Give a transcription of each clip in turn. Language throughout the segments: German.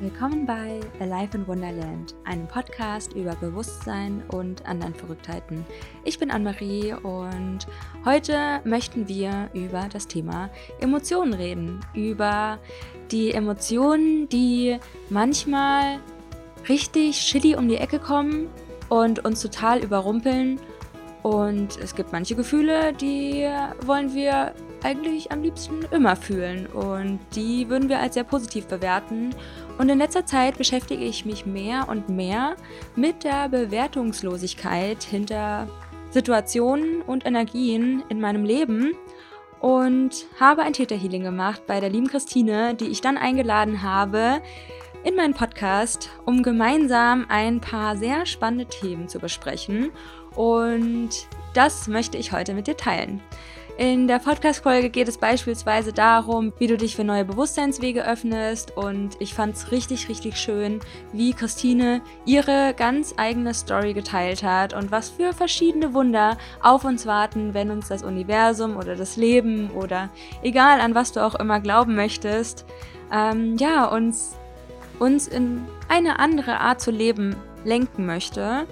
Willkommen bei Alive in Wonderland, einem Podcast über Bewusstsein und anderen Verrücktheiten. Ich bin Anne-Marie und heute möchten wir über das Thema Emotionen reden. Über die Emotionen, die manchmal richtig shitty um die Ecke kommen und uns total überrumpeln. Und es gibt manche Gefühle, die wollen wir eigentlich am liebsten immer fühlen. Und die würden wir als sehr positiv bewerten. Und in letzter Zeit beschäftige ich mich mehr und mehr mit der Bewertungslosigkeit hinter Situationen und Energien in meinem Leben und habe ein Täterhealing gemacht bei der lieben Christine, die ich dann eingeladen habe in meinen Podcast, um gemeinsam ein paar sehr spannende Themen zu besprechen. Und das möchte ich heute mit dir teilen. In der Podcast-Folge geht es beispielsweise darum, wie du dich für neue Bewusstseinswege öffnest. Und ich fand es richtig, richtig schön, wie Christine ihre ganz eigene Story geteilt hat und was für verschiedene Wunder auf uns warten, wenn uns das Universum oder das Leben oder egal an was du auch immer glauben möchtest, ähm, ja, uns, uns in eine andere Art zu leben lenken möchte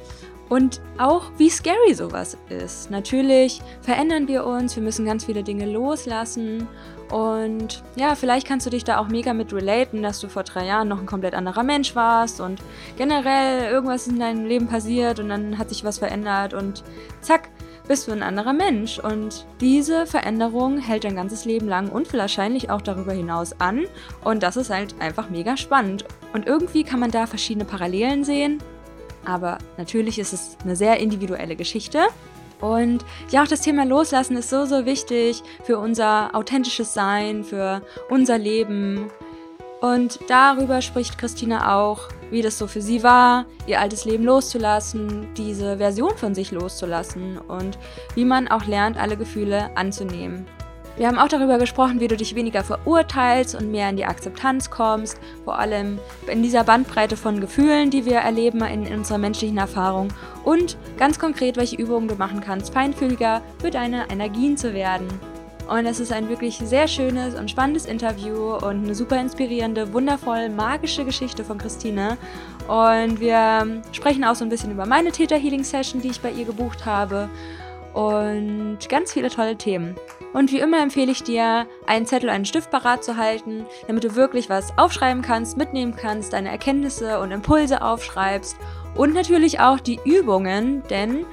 und auch wie scary sowas ist. Natürlich verändern wir uns, wir müssen ganz viele Dinge loslassen und ja, vielleicht kannst du dich da auch mega mit relaten, dass du vor drei Jahren noch ein komplett anderer Mensch warst und generell irgendwas in deinem Leben passiert und dann hat sich was verändert und zack, bist du ein anderer Mensch. Und diese Veränderung hält dein ganzes Leben lang und wahrscheinlich auch darüber hinaus an. Und das ist halt einfach mega spannend. Und irgendwie kann man da verschiedene Parallelen sehen aber natürlich ist es eine sehr individuelle Geschichte. Und ja, auch das Thema Loslassen ist so, so wichtig für unser authentisches Sein, für unser Leben. Und darüber spricht Christina auch, wie das so für sie war, ihr altes Leben loszulassen, diese Version von sich loszulassen und wie man auch lernt, alle Gefühle anzunehmen. Wir haben auch darüber gesprochen, wie du dich weniger verurteilst und mehr in die Akzeptanz kommst, vor allem in dieser Bandbreite von Gefühlen, die wir erleben in unserer menschlichen Erfahrung und ganz konkret, welche Übungen du machen kannst, feinfühliger für deine Energien zu werden. Und es ist ein wirklich sehr schönes und spannendes Interview und eine super inspirierende, wundervoll magische Geschichte von Christine. Und wir sprechen auch so ein bisschen über meine Theta Healing Session, die ich bei ihr gebucht habe und ganz viele tolle Themen. Und wie immer empfehle ich dir, einen Zettel, einen Stift parat zu halten, damit du wirklich was aufschreiben kannst, mitnehmen kannst, deine Erkenntnisse und Impulse aufschreibst und natürlich auch die Übungen, denn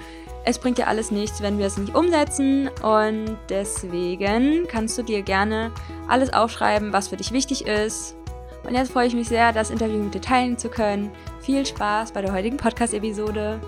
es bringt dir alles nichts, wenn wir es nicht umsetzen und deswegen kannst du dir gerne alles aufschreiben, was für dich wichtig ist. Und jetzt freue ich mich sehr, das Interview mit dir teilen zu können. Viel Spaß bei der heutigen Podcast-Episode.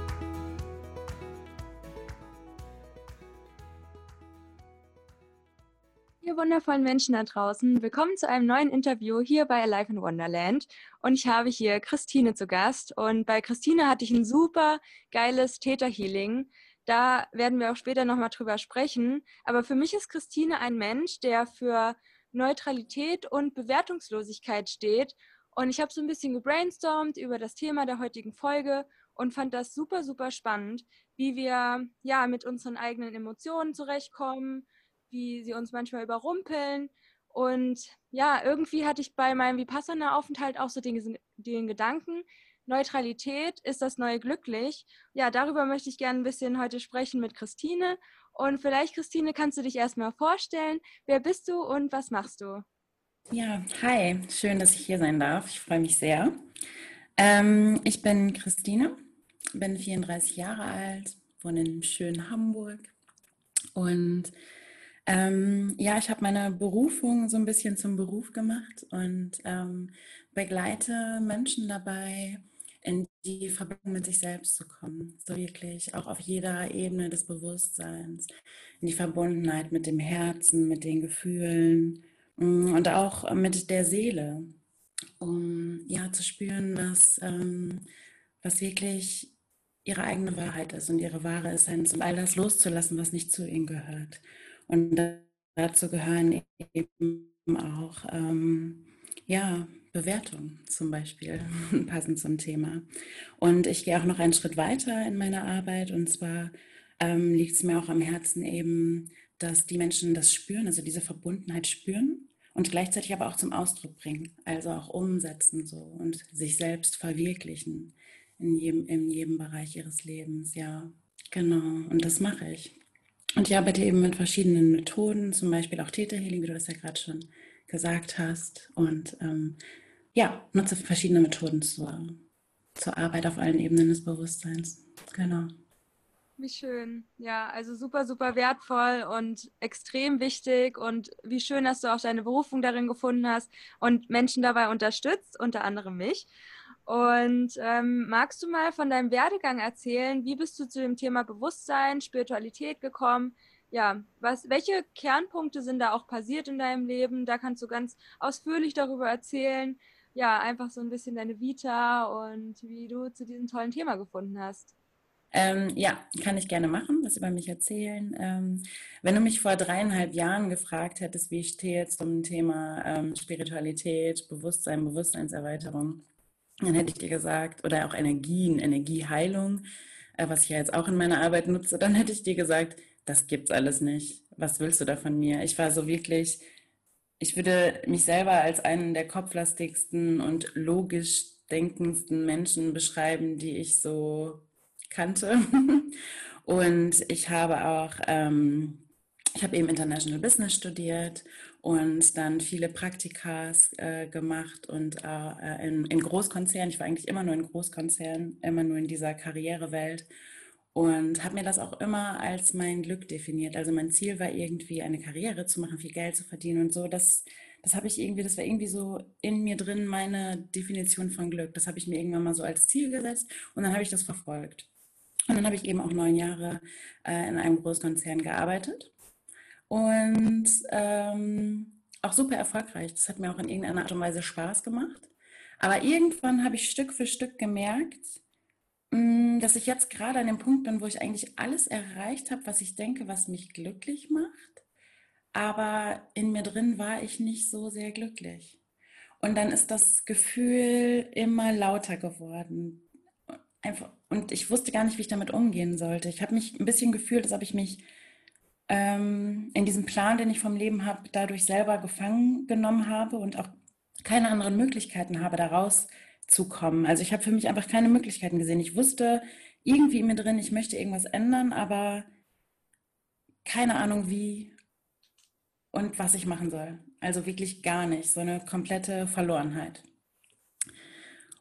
Ihr wundervollen Menschen da draußen, willkommen zu einem neuen Interview hier bei Alive in Wonderland. Und ich habe hier Christine zu Gast. Und bei Christine hatte ich ein super geiles Täterhealing. Da werden wir auch später nochmal drüber sprechen. Aber für mich ist Christine ein Mensch, der für Neutralität und Bewertungslosigkeit steht. Und ich habe so ein bisschen gebrainstormt über das Thema der heutigen Folge und fand das super, super spannend, wie wir ja mit unseren eigenen Emotionen zurechtkommen wie sie uns manchmal überrumpeln. Und ja, irgendwie hatte ich bei meinem Vipassana-Aufenthalt auch so den, den Gedanken, Neutralität ist das neue glücklich. Ja, darüber möchte ich gerne ein bisschen heute sprechen mit Christine. Und vielleicht, Christine, kannst du dich erstmal vorstellen. Wer bist du und was machst du? Ja, hi, schön, dass ich hier sein darf. Ich freue mich sehr. Ähm, ich bin Christine, bin 34 Jahre alt, wohne in schönen Hamburg und ähm, ja, ich habe meine Berufung so ein bisschen zum Beruf gemacht und ähm, begleite Menschen dabei, in die Verbindung mit sich selbst zu kommen. So wirklich auch auf jeder Ebene des Bewusstseins, in die Verbundenheit mit dem Herzen, mit den Gefühlen mm, und auch mit der Seele, um ja zu spüren, was, ähm, was wirklich ihre eigene Wahrheit ist und ihre wahre Essenz und all das loszulassen, was nicht zu ihnen gehört. Und dazu gehören eben auch ähm, ja, Bewertungen zum Beispiel, passend zum Thema. Und ich gehe auch noch einen Schritt weiter in meiner Arbeit. Und zwar ähm, liegt es mir auch am Herzen eben, dass die Menschen das spüren, also diese Verbundenheit spüren und gleichzeitig aber auch zum Ausdruck bringen, also auch umsetzen so und sich selbst verwirklichen in jedem, in jedem Bereich ihres Lebens, ja, genau, und das mache ich. Und ich arbeite eben mit verschiedenen Methoden, zum Beispiel auch Theta Healing, wie du das ja gerade schon gesagt hast, und ähm, ja, nutze verschiedene Methoden zur, zur Arbeit auf allen Ebenen des Bewusstseins, genau. Wie schön. Ja, also super, super wertvoll und extrem wichtig. Und wie schön, dass du auch deine Berufung darin gefunden hast und Menschen dabei unterstützt, unter anderem mich. Und ähm, magst du mal von deinem Werdegang erzählen? Wie bist du zu dem Thema Bewusstsein, Spiritualität gekommen? Ja, was, welche Kernpunkte sind da auch passiert in deinem Leben? Da kannst du ganz ausführlich darüber erzählen. Ja, einfach so ein bisschen deine Vita und wie du zu diesem tollen Thema gefunden hast. Ähm, ja, kann ich gerne machen, was über mich erzählen. Ähm, wenn du mich vor dreieinhalb Jahren gefragt hättest, wie ich stehe zum Thema ähm, Spiritualität, Bewusstsein, Bewusstseinserweiterung, dann hätte ich dir gesagt, oder auch Energien, Energieheilung, äh, was ich ja jetzt auch in meiner Arbeit nutze, dann hätte ich dir gesagt, das gibt's alles nicht. Was willst du da von mir? Ich war so wirklich, ich würde mich selber als einen der kopflastigsten und logisch denkendsten Menschen beschreiben, die ich so kannte. Und ich habe auch, ähm, ich habe eben International Business studiert und dann viele Praktikas äh, gemacht und äh, in, in Großkonzernen. Ich war eigentlich immer nur in Großkonzernen, immer nur in dieser Karrierewelt und habe mir das auch immer als mein Glück definiert. Also mein Ziel war irgendwie eine Karriere zu machen, viel Geld zu verdienen und so. Das, das habe ich irgendwie, das war irgendwie so in mir drin meine Definition von Glück. Das habe ich mir irgendwann mal so als Ziel gesetzt und dann habe ich das verfolgt. Und dann habe ich eben auch neun Jahre äh, in einem Großkonzern gearbeitet und ähm, auch super erfolgreich. Das hat mir auch in irgendeiner Art und Weise Spaß gemacht. Aber irgendwann habe ich Stück für Stück gemerkt, mm, dass ich jetzt gerade an dem Punkt bin, wo ich eigentlich alles erreicht habe, was ich denke, was mich glücklich macht. Aber in mir drin war ich nicht so sehr glücklich. Und dann ist das Gefühl immer lauter geworden einfach, und ich wusste gar nicht, wie ich damit umgehen sollte. Ich habe mich ein bisschen gefühlt, als ob ich mich ähm, in diesem Plan, den ich vom Leben habe, dadurch selber gefangen genommen habe und auch keine anderen Möglichkeiten habe, da rauszukommen. Also ich habe für mich einfach keine Möglichkeiten gesehen. Ich wusste irgendwie in mir drin, ich möchte irgendwas ändern, aber keine Ahnung wie und was ich machen soll. Also wirklich gar nicht. So eine komplette Verlorenheit.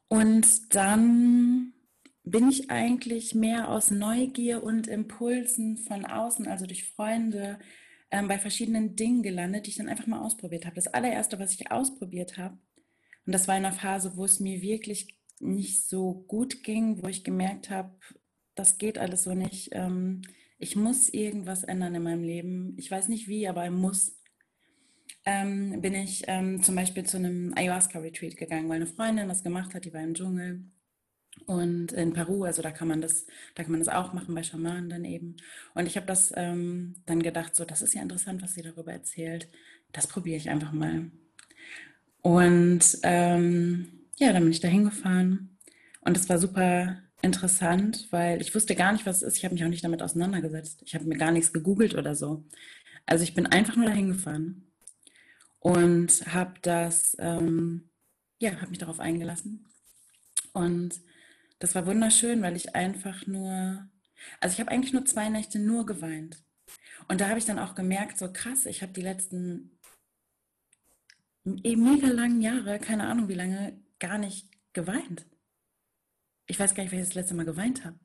Und dann bin ich eigentlich mehr aus Neugier und Impulsen von außen, also durch Freunde, ähm, bei verschiedenen Dingen gelandet, die ich dann einfach mal ausprobiert habe. Das allererste, was ich ausprobiert habe, und das war in einer Phase, wo es mir wirklich nicht so gut ging, wo ich gemerkt habe, das geht alles so nicht. Ähm, ich muss irgendwas ändern in meinem Leben. Ich weiß nicht wie, aber ich muss. Ähm, bin ich ähm, zum Beispiel zu einem Ayahuasca-Retreat gegangen, weil eine Freundin das gemacht hat, die war im Dschungel und in Peru, also da kann man das, da kann man das auch machen bei Schamanen dann eben. Und ich habe das ähm, dann gedacht, so, das ist ja interessant, was sie darüber erzählt. Das probiere ich einfach mal. Und ähm, ja, dann bin ich da hingefahren. Und es war super interessant, weil ich wusste gar nicht, was es ist. Ich habe mich auch nicht damit auseinandergesetzt. Ich habe mir gar nichts gegoogelt oder so. Also ich bin einfach nur da hingefahren und habe das, ähm, ja, habe mich darauf eingelassen. Und das war wunderschön, weil ich einfach nur, also ich habe eigentlich nur zwei Nächte nur geweint. Und da habe ich dann auch gemerkt, so krass, ich habe die letzten mega langen Jahre, keine Ahnung wie lange, gar nicht geweint. Ich weiß gar nicht, ich das letzte Mal geweint habe.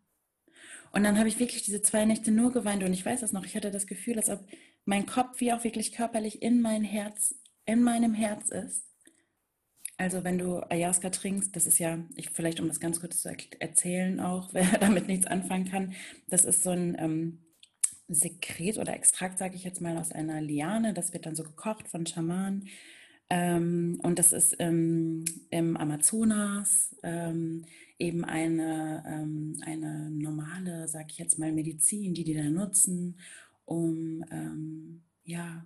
Und dann habe ich wirklich diese zwei Nächte nur geweint und ich weiß das noch, ich hatte das Gefühl, als ob mein Kopf wie auch wirklich körperlich in mein Herz, in meinem Herz ist. Also wenn du Ayahuasca trinkst, das ist ja, ich, vielleicht um das ganz kurz zu erzählen auch, wer damit nichts anfangen kann, das ist so ein ähm, Sekret oder Extrakt, sage ich jetzt mal, aus einer Liane. Das wird dann so gekocht von Schamanen. Ähm, und das ist ähm, im Amazonas ähm, eben eine, ähm, eine normale, sage ich jetzt mal, Medizin, die die da nutzen, um ähm, ja,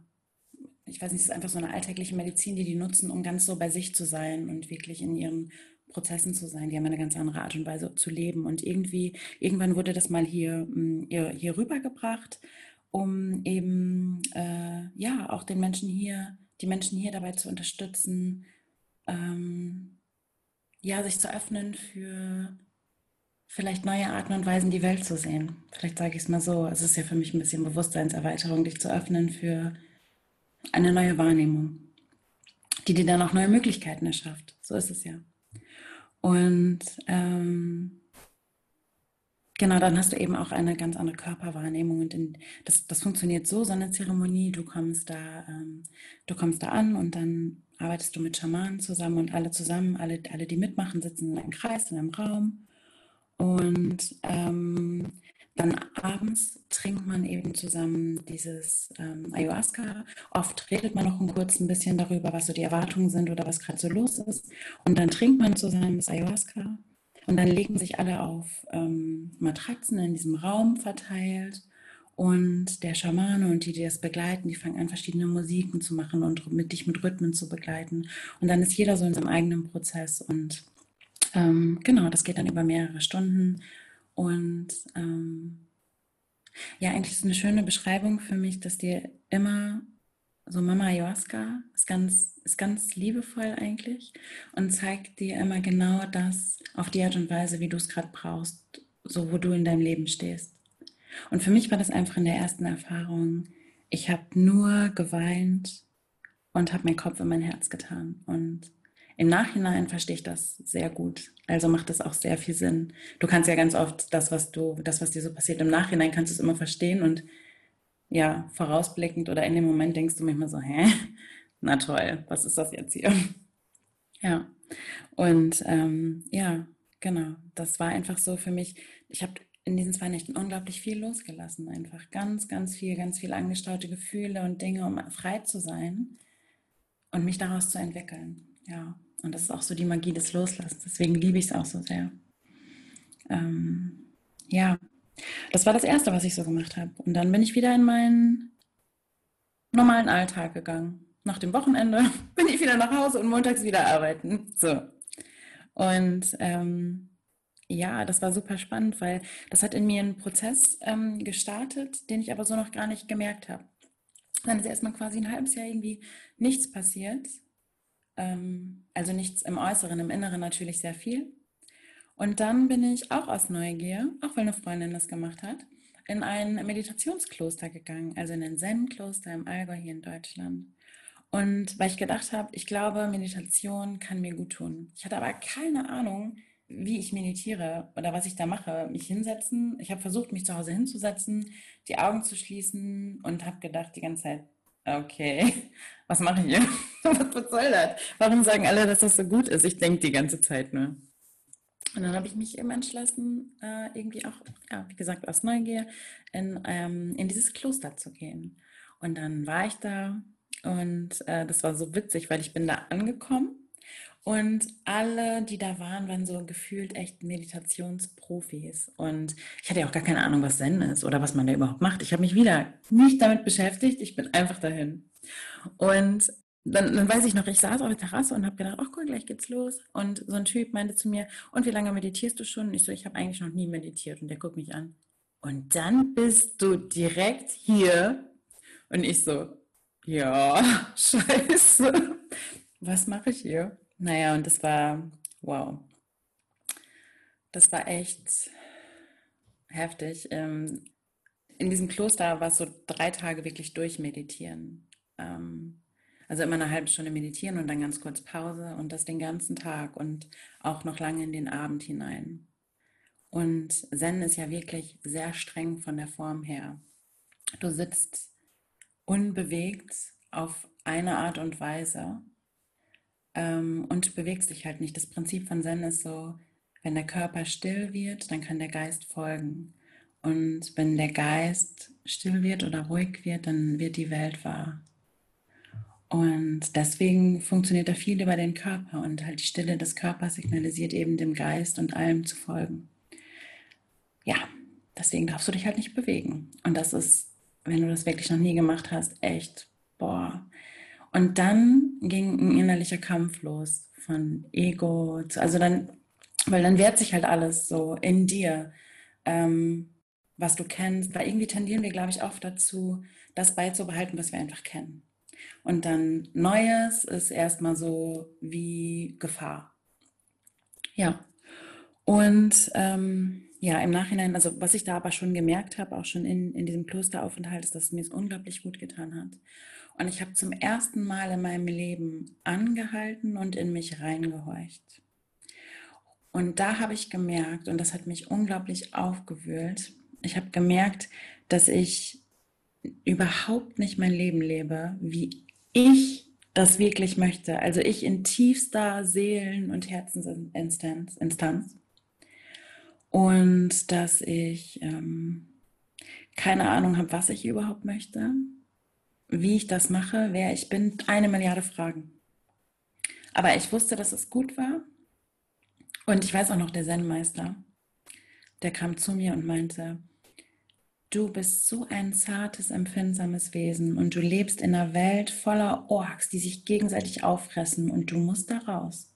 ich weiß nicht, es ist einfach so eine alltägliche Medizin, die die nutzen, um ganz so bei sich zu sein und wirklich in ihren Prozessen zu sein. Die haben eine ganz andere Art und Weise zu leben. Und irgendwie, irgendwann wurde das mal hier, mm, hier, hier rübergebracht, um eben, äh, ja, auch den Menschen hier die Menschen hier dabei zu unterstützen, ähm, ja, sich zu öffnen für vielleicht neue Arten und Weisen, die Welt zu sehen. Vielleicht sage ich es mal so. Es ist ja für mich ein bisschen Bewusstseinserweiterung, dich zu öffnen für eine neue Wahrnehmung, die dir dann auch neue Möglichkeiten erschafft. So ist es ja. Und ähm, genau, dann hast du eben auch eine ganz andere Körperwahrnehmung. Und in, das, das funktioniert so, so eine Zeremonie, du kommst da, ähm, du kommst da an und dann arbeitest du mit Schamanen zusammen und alle zusammen, alle, alle, die mitmachen, sitzen in einem Kreis, in einem Raum. Und ähm, dann abends trinkt man eben zusammen dieses ähm, Ayahuasca. Oft redet man noch ein kurz ein bisschen darüber, was so die Erwartungen sind oder was gerade so los ist. Und dann trinkt man zusammen das Ayahuasca. Und dann legen sich alle auf ähm, Matratzen in diesem Raum verteilt. Und der Schamane und die, die das begleiten, die fangen an, verschiedene Musiken zu machen und mit dich mit Rhythmen zu begleiten. Und dann ist jeder so in seinem eigenen Prozess. Und ähm, genau, das geht dann über mehrere Stunden. Und ähm, ja, eigentlich ist eine schöne Beschreibung für mich, dass dir immer so Mama Ayahuasca ist ganz, ist ganz liebevoll eigentlich und zeigt dir immer genau das auf die Art und Weise, wie du es gerade brauchst, so wo du in deinem Leben stehst. Und für mich war das einfach in der ersten Erfahrung, ich habe nur geweint und habe meinen Kopf in mein Herz getan. Und im Nachhinein verstehe ich das sehr gut. Also macht das auch sehr viel Sinn. Du kannst ja ganz oft das, was du, das, was dir so passiert, im Nachhinein kannst du es immer verstehen und ja, vorausblickend oder in dem Moment denkst du manchmal so, hä? Na toll, was ist das jetzt hier? Ja. Und ähm, ja, genau. Das war einfach so für mich. Ich habe in diesen zwei Nächten unglaublich viel losgelassen. Einfach ganz, ganz viel, ganz viel angestaute Gefühle und Dinge, um frei zu sein und mich daraus zu entwickeln. Ja. Und das ist auch so die Magie des Loslassens. Deswegen liebe ich es auch so sehr. Ähm, ja, das war das Erste, was ich so gemacht habe. Und dann bin ich wieder in meinen normalen Alltag gegangen. Nach dem Wochenende bin ich wieder nach Hause und montags wieder arbeiten. So. Und ähm, ja, das war super spannend, weil das hat in mir einen Prozess ähm, gestartet, den ich aber so noch gar nicht gemerkt habe. Dann ist erstmal quasi ein halbes Jahr irgendwie nichts passiert. Ähm, also nichts im Äußeren, im Inneren natürlich sehr viel. Und dann bin ich auch aus Neugier, auch weil eine Freundin das gemacht hat, in ein Meditationskloster gegangen, also in ein Zen-Kloster im Allgäu hier in Deutschland. Und weil ich gedacht habe, ich glaube, Meditation kann mir gut tun. Ich hatte aber keine Ahnung, wie ich meditiere oder was ich da mache. Mich hinsetzen. Ich habe versucht, mich zu Hause hinzusetzen, die Augen zu schließen und habe gedacht die ganze Zeit, okay, was mache ich hier? was soll das? Warum sagen alle, dass das so gut ist? Ich denke die ganze Zeit nur. Und dann habe ich mich eben entschlossen, äh, irgendwie auch, ja, wie gesagt, aus Neugier in, ähm, in dieses Kloster zu gehen. Und dann war ich da und äh, das war so witzig, weil ich bin da angekommen und alle, die da waren, waren so gefühlt echt Meditationsprofis. Und ich hatte ja auch gar keine Ahnung, was Zen ist oder was man da überhaupt macht. Ich habe mich wieder nicht damit beschäftigt. Ich bin einfach dahin. Und dann, dann, weiß ich noch, ich saß auf der Terrasse und habe gedacht, ach cool, gleich geht's los. Und so ein Typ meinte zu mir, und wie lange meditierst du schon? Und ich so, ich habe eigentlich noch nie meditiert. Und der guckt mich an. Und dann bist du direkt hier. Und ich so, ja, scheiße. Was mache ich hier? Naja, und das war, wow. Das war echt heftig. Ähm, in diesem Kloster war es so drei Tage wirklich durchmeditieren. Ähm, also immer eine halbe Stunde meditieren und dann ganz kurz Pause und das den ganzen Tag und auch noch lange in den Abend hinein. Und Zen ist ja wirklich sehr streng von der Form her. Du sitzt unbewegt auf eine Art und Weise ähm, und bewegst dich halt nicht. Das Prinzip von Zen ist so, wenn der Körper still wird, dann kann der Geist folgen. Und wenn der Geist still wird oder ruhig wird, dann wird die Welt wahr. Und deswegen funktioniert da viel über den Körper und halt die Stille des Körpers signalisiert eben dem Geist und allem zu folgen. Ja, deswegen darfst du dich halt nicht bewegen. Und das ist, wenn du das wirklich noch nie gemacht hast, echt, boah. Und dann ging ein innerlicher Kampf los von Ego, zu, also dann, weil dann wehrt sich halt alles so in dir, ähm, was du kennst, weil irgendwie tendieren wir, glaube ich, oft dazu, das beizubehalten, was wir einfach kennen. Und dann Neues ist erstmal so wie Gefahr. Ja. Und ähm, ja, im Nachhinein, also was ich da aber schon gemerkt habe, auch schon in, in diesem Klosteraufenthalt, ist, dass es mir es unglaublich gut getan hat. Und ich habe zum ersten Mal in meinem Leben angehalten und in mich reingehorcht. Und da habe ich gemerkt, und das hat mich unglaublich aufgewühlt, ich habe gemerkt, dass ich überhaupt nicht mein Leben lebe, wie ich das wirklich möchte. Also ich in tiefster Seelen- und Herzensinstanz. Instanz. Und dass ich ähm, keine Ahnung habe, was ich überhaupt möchte, wie ich das mache, wer ich bin, eine Milliarde Fragen. Aber ich wusste, dass es gut war. Und ich weiß auch noch, der Zen-Meister, der kam zu mir und meinte, du bist so ein zartes, empfindsames Wesen und du lebst in einer Welt voller Orks, die sich gegenseitig auffressen und du musst da raus.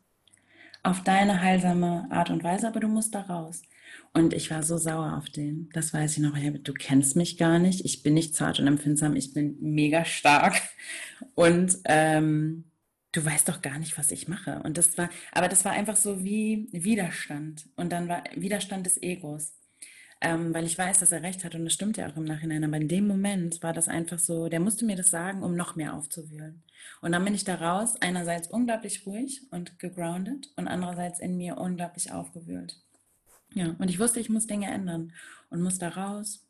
Auf deine heilsame Art und Weise, aber du musst da raus. Und ich war so sauer auf den. Das weiß ich noch. Du kennst mich gar nicht. Ich bin nicht zart und empfindsam. Ich bin mega stark. Und ähm, du weißt doch gar nicht, was ich mache. Und das war, aber das war einfach so wie Widerstand. Und dann war Widerstand des Egos. Ähm, weil ich weiß, dass er recht hat und das stimmt ja auch im Nachhinein. Aber in dem Moment war das einfach so, der musste mir das sagen, um noch mehr aufzuwühlen. Und dann bin ich da raus, einerseits unglaublich ruhig und gegroundet und andererseits in mir unglaublich aufgewühlt. Ja, und ich wusste, ich muss Dinge ändern und muss da raus.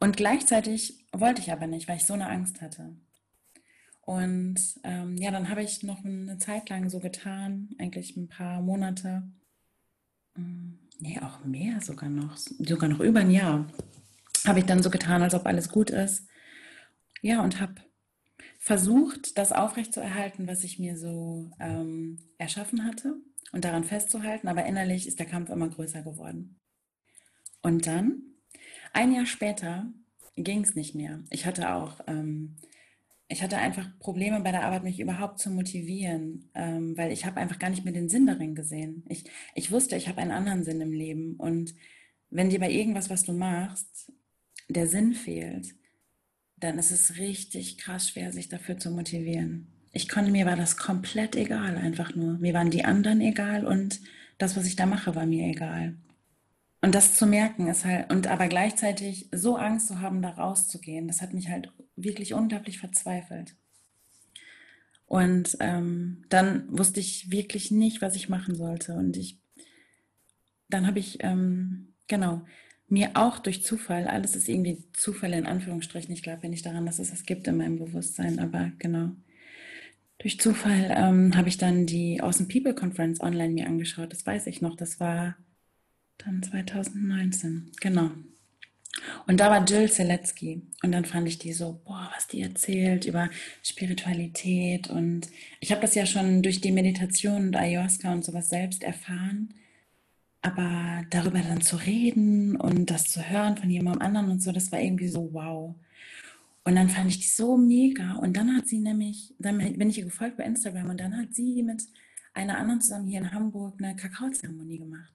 Und gleichzeitig wollte ich aber nicht, weil ich so eine Angst hatte. Und ähm, ja, dann habe ich noch eine Zeit lang so getan, eigentlich ein paar Monate, hm, nee, auch mehr sogar noch, sogar noch über ein Jahr, habe ich dann so getan, als ob alles gut ist. Ja, und habe versucht, das aufrechtzuerhalten, was ich mir so ähm, erschaffen hatte und daran festzuhalten, aber innerlich ist der Kampf immer größer geworden. Und dann, ein Jahr später, ging es nicht mehr. Ich hatte auch, ähm, ich hatte einfach Probleme bei der Arbeit, mich überhaupt zu motivieren, ähm, weil ich habe einfach gar nicht mehr den Sinn darin gesehen. Ich, ich wusste, ich habe einen anderen Sinn im Leben und wenn dir bei irgendwas, was du machst, der Sinn fehlt, dann ist es richtig krass schwer, sich dafür zu motivieren ich konnte, mir war das komplett egal, einfach nur. Mir waren die anderen egal und das, was ich da mache, war mir egal. Und das zu merken ist halt, und aber gleichzeitig so Angst zu haben, da rauszugehen, das hat mich halt wirklich unglaublich verzweifelt. Und ähm, dann wusste ich wirklich nicht, was ich machen sollte. Und ich, dann habe ich, ähm, genau, mir auch durch Zufall, alles ist irgendwie Zufall in Anführungsstrichen, ich glaube ja nicht daran, dass es das gibt in meinem Bewusstsein, aber genau, durch Zufall ähm, habe ich dann die Awesome People Conference online mir angeschaut. Das weiß ich noch. Das war dann 2019. Genau. Und da war Jill Zeletsky. Und dann fand ich die so, boah, was die erzählt über Spiritualität. Und ich habe das ja schon durch die Meditation und Ayahuasca und sowas selbst erfahren. Aber darüber dann zu reden und das zu hören von jemandem anderen und so, das war irgendwie so wow. Und dann fand ich die so mega. Und dann hat sie nämlich, dann bin ich ihr gefolgt bei Instagram und dann hat sie mit einer anderen zusammen hier in Hamburg eine Kakaozeremonie gemacht.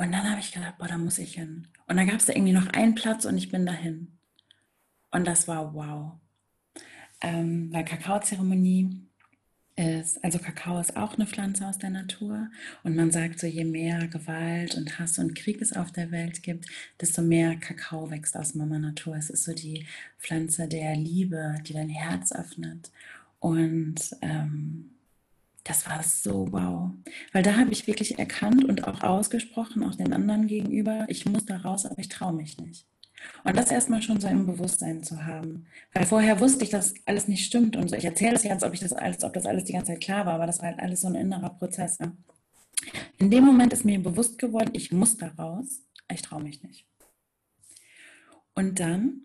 Und dann habe ich gedacht, boah, da muss ich hin. Und dann gab es da irgendwie noch einen Platz und ich bin dahin. Und das war wow. Ähm, weil Kakaozeremonie ist, also Kakao ist auch eine Pflanze aus der Natur und man sagt so, je mehr Gewalt und Hass und Krieg es auf der Welt gibt, desto mehr Kakao wächst aus Mama Natur. Es ist so die Pflanze der Liebe, die dein Herz öffnet und ähm, das war so wow, weil da habe ich wirklich erkannt und auch ausgesprochen, auch den anderen gegenüber, ich muss da raus, aber ich traue mich nicht. Und das erstmal schon so im Bewusstsein zu haben. Weil vorher wusste ich, dass alles nicht stimmt und so. Ich erzähle es jetzt, als ob, ich das, als ob das alles die ganze Zeit klar war, aber das war halt alles so ein innerer Prozess. Ja. In dem Moment ist mir bewusst geworden, ich muss da raus, ich traue mich nicht. Und dann,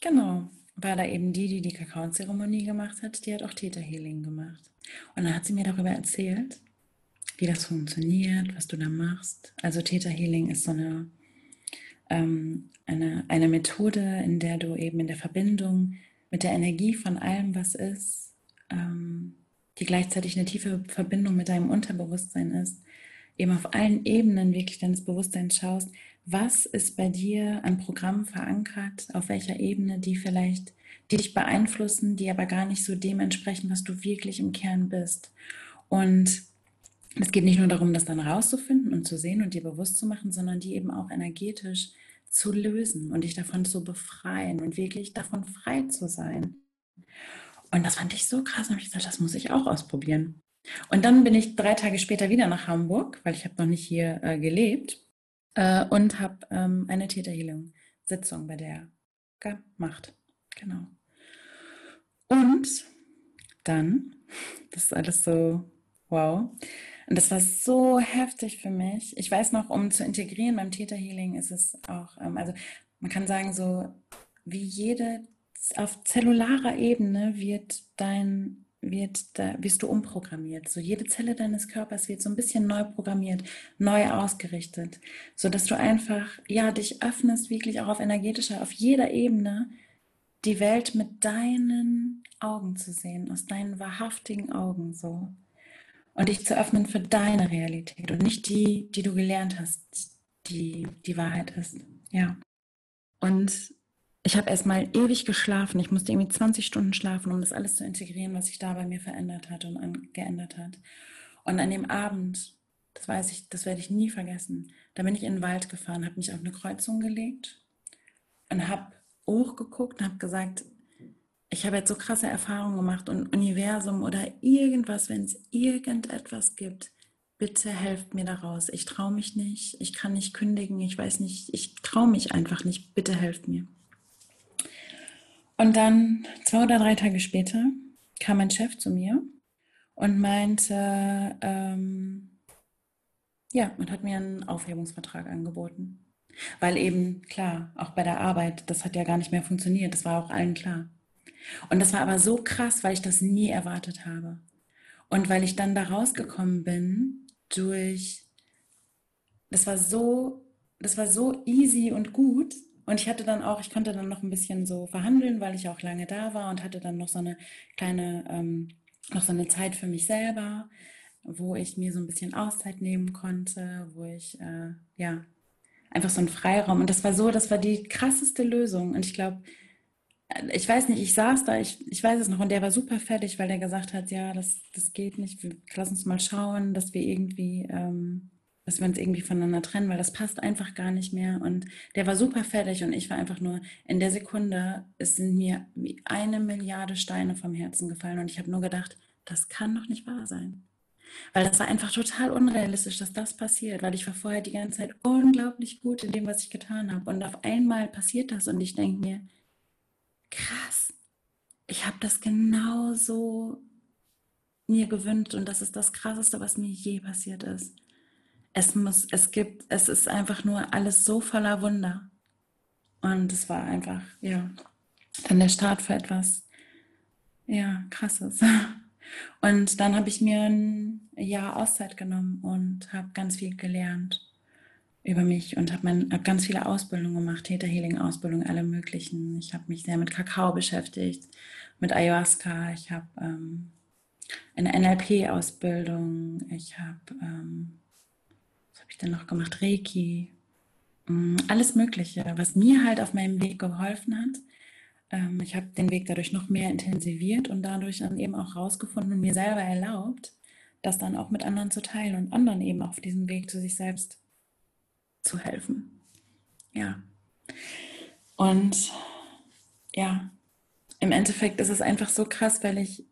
genau, war da eben die, die die Kakaozeremonie gemacht hat, die hat auch Theta Healing gemacht. Und dann hat sie mir darüber erzählt, wie das funktioniert, was du da machst. Also Theta Healing ist so eine ähm, eine, eine Methode, in der du eben in der Verbindung mit der Energie von allem, was ist, ähm, die gleichzeitig eine tiefe Verbindung mit deinem Unterbewusstsein ist, eben auf allen Ebenen wirklich deines Bewusstseins schaust, was ist bei dir an Programmen verankert, auf welcher Ebene, die vielleicht, die dich beeinflussen, die aber gar nicht so dementsprechend, was du wirklich im Kern bist. Und es geht nicht nur darum, das dann rauszufinden und zu sehen und dir bewusst zu machen, sondern die eben auch energetisch zu lösen und dich davon zu befreien und wirklich davon frei zu sein. Und das fand ich so krass. Habe ich gesagt, das muss ich auch ausprobieren. Und dann bin ich drei Tage später wieder nach Hamburg, weil ich habe noch nicht hier äh, gelebt äh, und habe ähm, eine Täterhealing-Sitzung bei der gemacht. Genau. Und dann, das ist alles so wow. Und das war so heftig für mich. Ich weiß noch, um zu integrieren beim Täterhealing ist es auch, ähm, also man kann sagen, so wie jede, auf zellularer Ebene wird dein wird, da wirst du umprogrammiert. So jede Zelle deines Körpers wird so ein bisschen neu programmiert, neu ausgerichtet, so dass du einfach ja dich öffnest, wirklich auch auf energetischer, auf jeder Ebene die Welt mit deinen Augen zu sehen, aus deinen wahrhaftigen Augen so und dich zu öffnen für deine Realität und nicht die, die du gelernt hast, die die Wahrheit ist. Ja. Und ich habe erst mal ewig geschlafen. Ich musste irgendwie 20 Stunden schlafen, um das alles zu integrieren, was sich da bei mir verändert hat und geändert hat. Und an dem Abend, das weiß ich, das werde ich nie vergessen, da bin ich in den Wald gefahren, habe mich auf eine Kreuzung gelegt und habe hochgeguckt und habe gesagt, ich habe jetzt so krasse Erfahrungen gemacht und Universum oder irgendwas, wenn es irgendetwas gibt, bitte helft mir daraus. Ich traue mich nicht, ich kann nicht kündigen, ich weiß nicht, ich traue mich einfach nicht, bitte helft mir. Und dann zwei oder drei Tage später kam mein Chef zu mir und meinte, ähm, ja, und hat mir einen Aufhebungsvertrag angeboten. Weil eben, klar, auch bei der Arbeit, das hat ja gar nicht mehr funktioniert, das war auch allen klar. Und das war aber so krass, weil ich das nie erwartet habe. Und weil ich dann da rausgekommen bin durch, das war so, das war so easy und gut, und ich hatte dann auch, ich konnte dann noch ein bisschen so verhandeln, weil ich auch lange da war und hatte dann noch so eine kleine, ähm, noch so eine Zeit für mich selber, wo ich mir so ein bisschen Auszeit nehmen konnte, wo ich, äh, ja, einfach so einen Freiraum. Und das war so, das war die krasseste Lösung. Und ich glaube, ich weiß nicht, ich saß da, ich, ich weiß es noch, und der war super fertig, weil der gesagt hat, ja, das, das geht nicht, lass uns mal schauen, dass wir irgendwie ähm, dass wir uns irgendwie voneinander trennen, weil das passt einfach gar nicht mehr. Und der war super fertig und ich war einfach nur in der Sekunde, es sind mir eine Milliarde Steine vom Herzen gefallen und ich habe nur gedacht, das kann doch nicht wahr sein. Weil das war einfach total unrealistisch, dass das passiert, weil ich war vorher die ganze Zeit unglaublich gut in dem, was ich getan habe. Und auf einmal passiert das und ich denke mir, krass, ich habe das genauso mir gewünscht und das ist das Krasseste, was mir je passiert ist es muss, es gibt, es ist einfach nur alles so voller Wunder. Und es war einfach, ja, dann der Start für etwas, ja, krasses. Und dann habe ich mir ein Jahr Auszeit genommen und habe ganz viel gelernt über mich und habe hab ganz viele Ausbildungen gemacht, Theta Healing Ausbildung, alle möglichen. Ich habe mich sehr mit Kakao beschäftigt, mit Ayahuasca. Ich habe ähm, eine NLP Ausbildung. Ich habe ähm, habe ich denn noch gemacht? Reiki, mm, alles Mögliche, was mir halt auf meinem Weg geholfen hat. Ähm, ich habe den Weg dadurch noch mehr intensiviert und dadurch dann eben auch rausgefunden und mir selber erlaubt, das dann auch mit anderen zu teilen und anderen eben auf diesem Weg zu sich selbst zu helfen. Ja. Und ja, im Endeffekt ist es einfach so krass, weil ich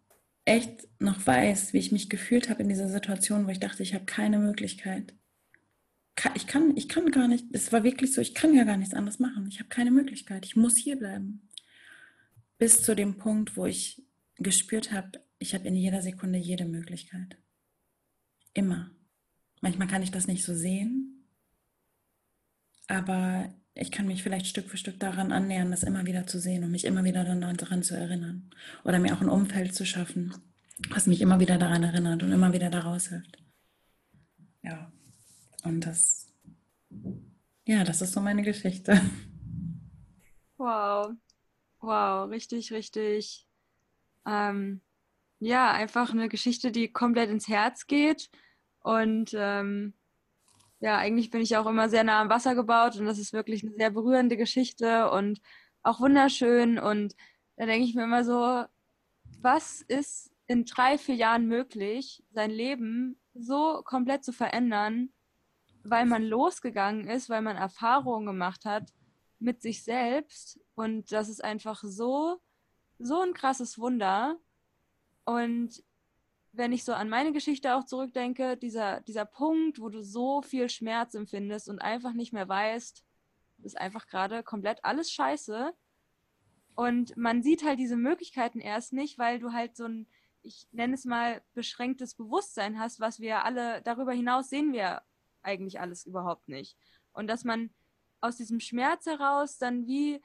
echt noch weiß, wie ich mich gefühlt habe in dieser Situation, wo ich dachte, ich habe keine Möglichkeit ich kann, ich kann gar nicht, es war wirklich so, ich kann ja gar nichts anderes machen. Ich habe keine Möglichkeit. Ich muss hier bleiben. Bis zu dem Punkt, wo ich gespürt habe, ich habe in jeder Sekunde jede Möglichkeit. Immer. Manchmal kann ich das nicht so sehen, aber ich kann mich vielleicht Stück für Stück daran annähern, das immer wieder zu sehen und mich immer wieder daran zu erinnern. Oder mir auch ein Umfeld zu schaffen, was mich immer wieder daran erinnert und immer wieder daraus hilft. Ja. Und das, ja, das ist so meine Geschichte. Wow. Wow, richtig, richtig. Ähm, ja, einfach eine Geschichte, die komplett ins Herz geht. Und ähm, ja, eigentlich bin ich auch immer sehr nah am Wasser gebaut und das ist wirklich eine sehr berührende Geschichte und auch wunderschön. Und da denke ich mir immer so, was ist in drei, vier Jahren möglich, sein Leben so komplett zu verändern, weil man losgegangen ist, weil man Erfahrungen gemacht hat mit sich selbst. Und das ist einfach so, so ein krasses Wunder. Und wenn ich so an meine Geschichte auch zurückdenke, dieser, dieser Punkt, wo du so viel Schmerz empfindest und einfach nicht mehr weißt, ist einfach gerade komplett alles scheiße. Und man sieht halt diese Möglichkeiten erst nicht, weil du halt so ein, ich nenne es mal, beschränktes Bewusstsein hast, was wir alle, darüber hinaus sehen wir eigentlich alles überhaupt nicht. Und dass man aus diesem Schmerz heraus dann wie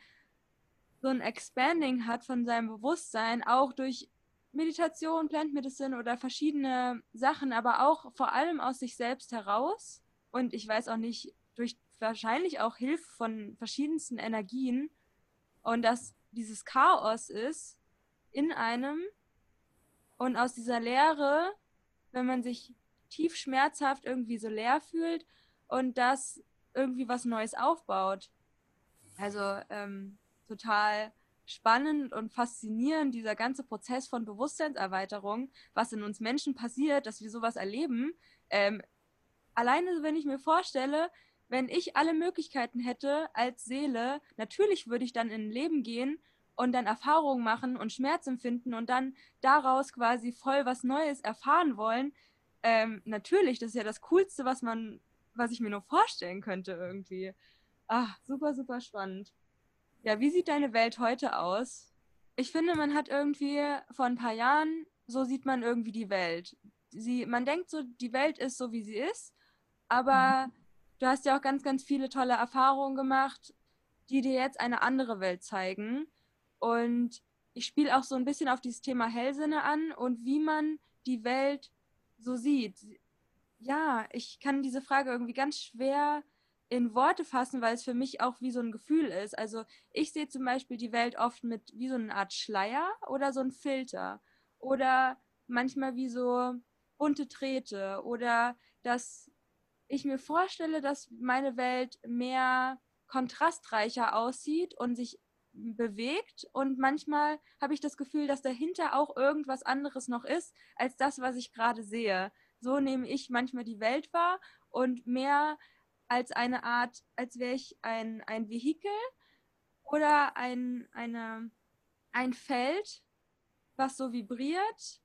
so ein Expanding hat von seinem Bewusstsein, auch durch Meditation, Plant Medicine oder verschiedene Sachen, aber auch vor allem aus sich selbst heraus. Und ich weiß auch nicht, durch wahrscheinlich auch Hilfe von verschiedensten Energien. Und dass dieses Chaos ist in einem und aus dieser Leere, wenn man sich tief schmerzhaft irgendwie so leer fühlt und das irgendwie was Neues aufbaut. Also ähm, total spannend und faszinierend, dieser ganze Prozess von Bewusstseinserweiterung, was in uns Menschen passiert, dass wir sowas erleben. Ähm, alleine, wenn ich mir vorstelle, wenn ich alle Möglichkeiten hätte als Seele, natürlich würde ich dann in ein Leben gehen und dann Erfahrungen machen und Schmerz empfinden und dann daraus quasi voll was Neues erfahren wollen. Ähm, natürlich, das ist ja das Coolste, was man, was ich mir nur vorstellen könnte irgendwie. Ach, super, super spannend. Ja, wie sieht deine Welt heute aus? Ich finde, man hat irgendwie vor ein paar Jahren, so sieht man irgendwie die Welt. Sie, man denkt so, die Welt ist so, wie sie ist, aber mhm. du hast ja auch ganz, ganz viele tolle Erfahrungen gemacht, die dir jetzt eine andere Welt zeigen. Und ich spiele auch so ein bisschen auf dieses Thema Hellsinne an und wie man die Welt so sieht. Ja, ich kann diese Frage irgendwie ganz schwer in Worte fassen, weil es für mich auch wie so ein Gefühl ist. Also ich sehe zum Beispiel die Welt oft mit wie so eine Art Schleier oder so ein Filter oder manchmal wie so bunte Drähte oder dass ich mir vorstelle, dass meine Welt mehr kontrastreicher aussieht und sich bewegt und manchmal habe ich das Gefühl, dass dahinter auch irgendwas anderes noch ist als das, was ich gerade sehe. So nehme ich manchmal die Welt wahr und mehr als eine Art, als wäre ich ein, ein Vehikel oder ein, eine, ein Feld, was so vibriert.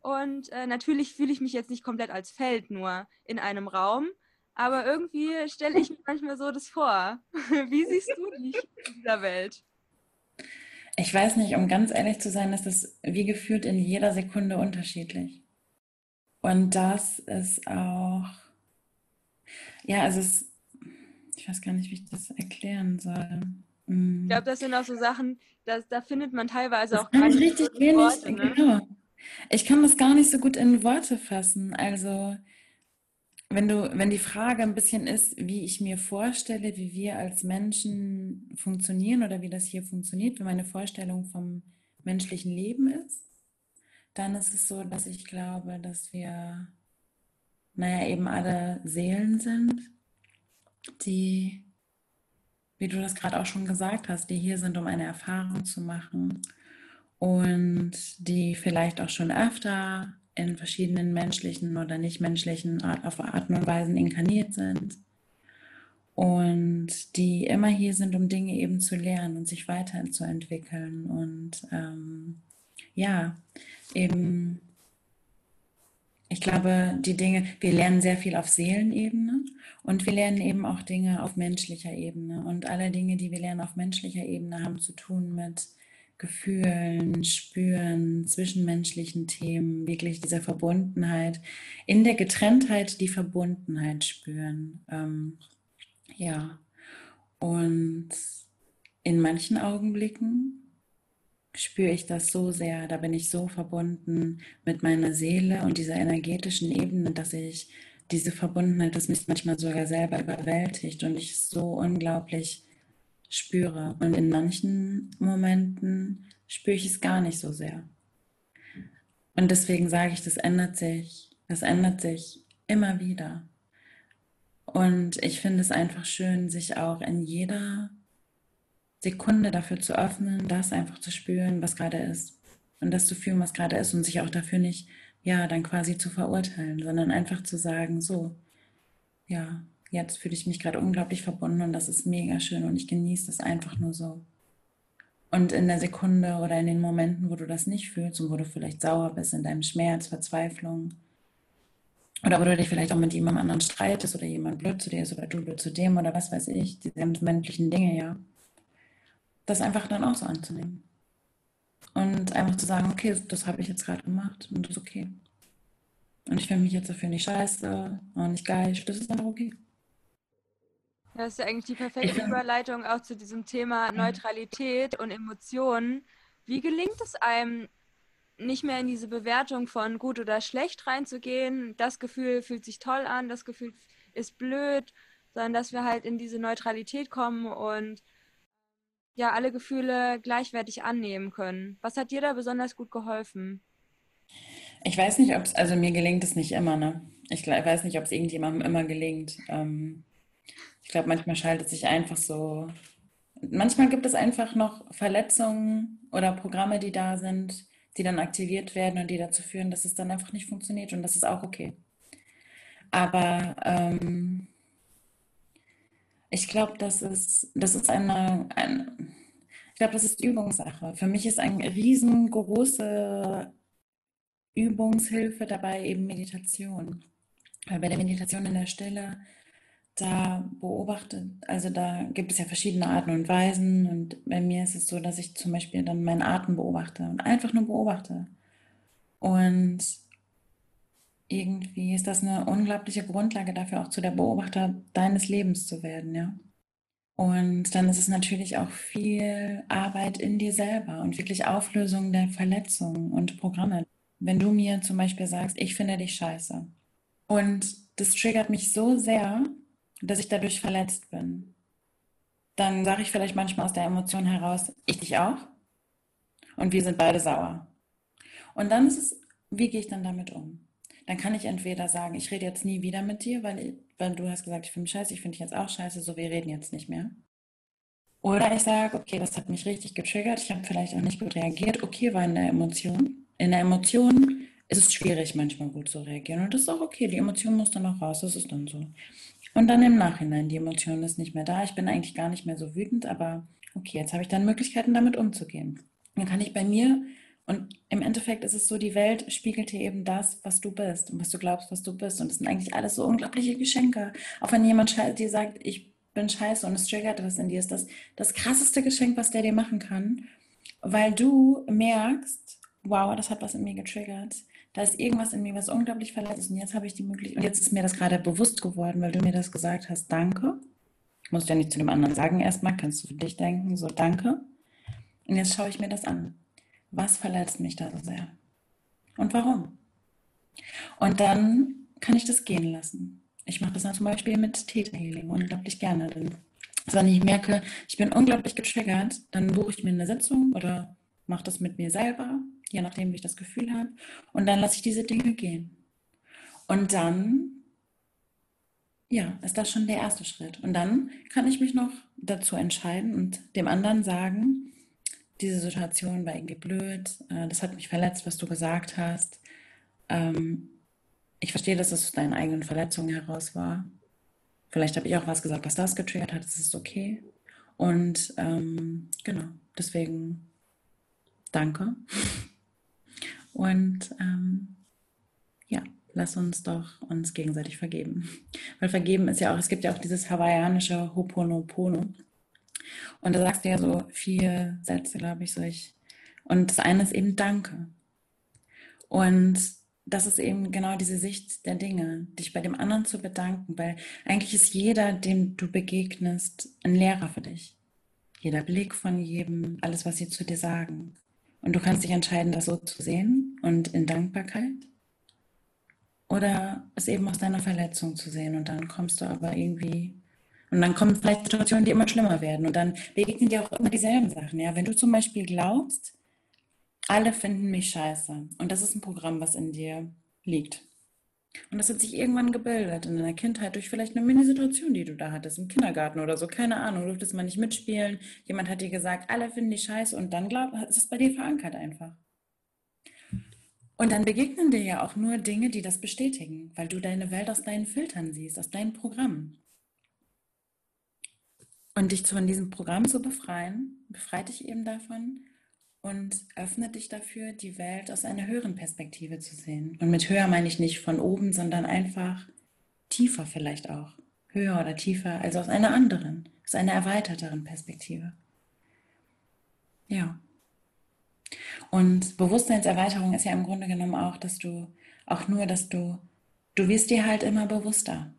Und äh, natürlich fühle ich mich jetzt nicht komplett als Feld nur in einem Raum, aber irgendwie stelle ich mir manchmal so das vor. Wie siehst du dich in dieser Welt? Ich weiß nicht, um ganz ehrlich zu sein, ist das wie gefühlt in jeder Sekunde unterschiedlich. Und das ist auch ja, also es, ich weiß gar nicht, wie ich das erklären soll. Mm. Ich glaube, das sind auch so Sachen, das, da findet man teilweise auch gar nicht richtig wenig. Worte, ne? Genau. Ich kann das gar nicht so gut in Worte fassen. Also wenn du, wenn die Frage ein bisschen ist, wie ich mir vorstelle, wie wir als Menschen funktionieren oder wie das hier funktioniert, wie meine Vorstellung vom menschlichen Leben ist, dann ist es so, dass ich glaube, dass wir naja, eben alle Seelen sind, die, wie du das gerade auch schon gesagt hast, die hier sind, um eine Erfahrung zu machen und die vielleicht auch schon öfter in verschiedenen menschlichen oder nichtmenschlichen Art, auf Arten und Weisen inkarniert sind und die immer hier sind, um Dinge eben zu lernen und sich weiterzuentwickeln und ähm, ja, eben ich glaube, die Dinge, wir lernen sehr viel auf Seelenebene und wir lernen eben auch Dinge auf menschlicher Ebene. Und alle Dinge, die wir lernen auf menschlicher Ebene, haben zu tun mit Gefühlen, Spüren, zwischenmenschlichen Themen, wirklich dieser Verbundenheit, in der Getrenntheit die Verbundenheit spüren. Ähm, ja, und in manchen Augenblicken spüre ich das so sehr, da bin ich so verbunden mit meiner Seele und dieser energetischen Ebene, dass ich diese Verbundenheit, das mich manchmal sogar selber überwältigt und ich so unglaublich spüre. Und in manchen Momenten spüre ich es gar nicht so sehr. Und deswegen sage ich, das ändert sich, das ändert sich immer wieder. Und ich finde es einfach schön, sich auch in jeder Sekunde dafür zu öffnen, das einfach zu spüren, was gerade ist. Und das zu fühlen, was gerade ist und sich auch dafür nicht, ja, dann quasi zu verurteilen, sondern einfach zu sagen, so, ja, jetzt fühle ich mich gerade unglaublich verbunden und das ist mega schön und ich genieße das einfach nur so. Und in der Sekunde oder in den Momenten, wo du das nicht fühlst und wo du vielleicht sauer bist in deinem Schmerz, Verzweiflung, oder wo du dich vielleicht auch mit jemandem anderen streitest oder jemand blöd zu dir ist oder du blöd zu dem oder was weiß ich, diese menschlichen Dinge, ja. Das einfach dann auch so anzunehmen. Und einfach zu sagen, okay, das habe ich jetzt gerade gemacht und das ist okay. Und ich finde mich jetzt dafür nicht scheiße und nicht geil, das ist dann okay. Das ist ja eigentlich die perfekte Überleitung auch zu diesem Thema Neutralität und Emotionen. Wie gelingt es einem, nicht mehr in diese Bewertung von gut oder schlecht reinzugehen? Das Gefühl fühlt sich toll an, das Gefühl ist blöd, sondern dass wir halt in diese Neutralität kommen und ja, alle Gefühle gleichwertig annehmen können. Was hat dir da besonders gut geholfen? Ich weiß nicht, ob es, also mir gelingt es nicht immer, ne? Ich weiß nicht, ob es irgendjemandem immer gelingt. Ähm, ich glaube, manchmal schaltet sich einfach so. Manchmal gibt es einfach noch Verletzungen oder Programme, die da sind, die dann aktiviert werden und die dazu führen, dass es dann einfach nicht funktioniert und das ist auch okay. Aber ähm, ich glaube, das ist, das ist eine, eine ich glaube, das ist Übungssache. Für mich ist eine riesengroße Übungshilfe dabei eben Meditation. Weil bei der Meditation in der Stille da beobachtet, also da gibt es ja verschiedene Arten und Weisen und bei mir ist es so, dass ich zum Beispiel dann meinen Atem beobachte und einfach nur beobachte. Und irgendwie ist das eine unglaubliche Grundlage dafür, auch zu der Beobachter deines Lebens zu werden, ja. Und dann ist es natürlich auch viel Arbeit in dir selber und wirklich Auflösung der Verletzungen und Programme. Wenn du mir zum Beispiel sagst, ich finde dich scheiße und das triggert mich so sehr, dass ich dadurch verletzt bin, dann sage ich vielleicht manchmal aus der Emotion heraus, ich dich auch. Und wir sind beide sauer. Und dann ist es, wie gehe ich dann damit um? Dann kann ich entweder sagen, ich rede jetzt nie wieder mit dir, weil, weil du hast gesagt, ich finde mich scheiße, ich finde dich jetzt auch scheiße, so wir reden jetzt nicht mehr. Oder ich sage, okay, das hat mich richtig getriggert, ich habe vielleicht auch nicht gut reagiert, okay, war in der Emotion. In der Emotion ist es schwierig, manchmal gut zu reagieren. Und das ist auch okay, die Emotion muss dann auch raus, das ist dann so. Und dann im Nachhinein, die Emotion ist nicht mehr da. Ich bin eigentlich gar nicht mehr so wütend, aber okay, jetzt habe ich dann Möglichkeiten, damit umzugehen. Dann kann ich bei mir, und im Endeffekt ist es so, die Welt spiegelt dir eben das, was du bist und was du glaubst, was du bist. Und es sind eigentlich alles so unglaubliche Geschenke. Auch wenn jemand dir sagt, ich bin scheiße und es triggert was in dir, ist das das krasseste Geschenk, was der dir machen kann, weil du merkst, wow, das hat was in mir getriggert da ist irgendwas in mir, was unglaublich verletzt ist. Und jetzt habe ich die Möglichkeit, und jetzt ist mir das gerade bewusst geworden, weil du mir das gesagt hast, danke. Musst ja nicht zu dem anderen sagen erstmal, kannst du für dich denken, so danke. Und jetzt schaue ich mir das an. Was verletzt mich da so sehr? Und warum? Und dann kann ich das gehen lassen. Ich mache das dann zum Beispiel mit Täterhealing unglaublich gerne. Denn wenn ich merke, ich bin unglaublich getriggert, dann buche ich mir eine Sitzung oder mache das mit mir selber je nachdem, wie ich das Gefühl habe. Und dann lasse ich diese Dinge gehen. Und dann, ja, ist das schon der erste Schritt. Und dann kann ich mich noch dazu entscheiden und dem anderen sagen, diese Situation war irgendwie blöd, äh, das hat mich verletzt, was du gesagt hast. Ähm, ich verstehe, dass es aus deinen eigenen Verletzungen heraus war. Vielleicht habe ich auch was gesagt, was das getriggert hat, das ist okay. Und ähm, genau, deswegen danke. Und ähm, ja, lass uns doch uns gegenseitig vergeben. Weil vergeben ist ja auch, es gibt ja auch dieses hawaiianische Hoponopono. Und da sagst du ja so vier Sätze, glaube ich, so ich. Und das eine ist eben Danke. Und das ist eben genau diese Sicht der Dinge, dich bei dem anderen zu bedanken, weil eigentlich ist jeder, dem du begegnest, ein Lehrer für dich. Jeder Blick von jedem, alles, was sie zu dir sagen. Und du kannst dich entscheiden, das so zu sehen und in Dankbarkeit. Oder es eben aus deiner Verletzung zu sehen. Und dann kommst du aber irgendwie. Und dann kommen vielleicht Situationen, die immer schlimmer werden. Und dann begegnen dir auch immer dieselben Sachen. Ja? Wenn du zum Beispiel glaubst, alle finden mich scheiße. Und das ist ein Programm, was in dir liegt. Und das hat sich irgendwann gebildet in deiner Kindheit durch vielleicht eine Mini-Situation, die du da hattest, im Kindergarten oder so, keine Ahnung, du durftest mal nicht mitspielen, jemand hat dir gesagt, alle finden die scheiße und dann glaub, ist es bei dir verankert einfach. Und dann begegnen dir ja auch nur Dinge, die das bestätigen, weil du deine Welt aus deinen Filtern siehst, aus deinen Programmen. Und dich von diesem Programm zu befreien, befreit dich eben davon und öffnet dich dafür, die Welt aus einer höheren Perspektive zu sehen. Und mit höher meine ich nicht von oben, sondern einfach tiefer vielleicht auch. Höher oder tiefer, also aus einer anderen, aus einer erweiterteren Perspektive. Ja. Und Bewusstseinserweiterung ist ja im Grunde genommen auch, dass du, auch nur, dass du, du wirst dir halt immer bewusster.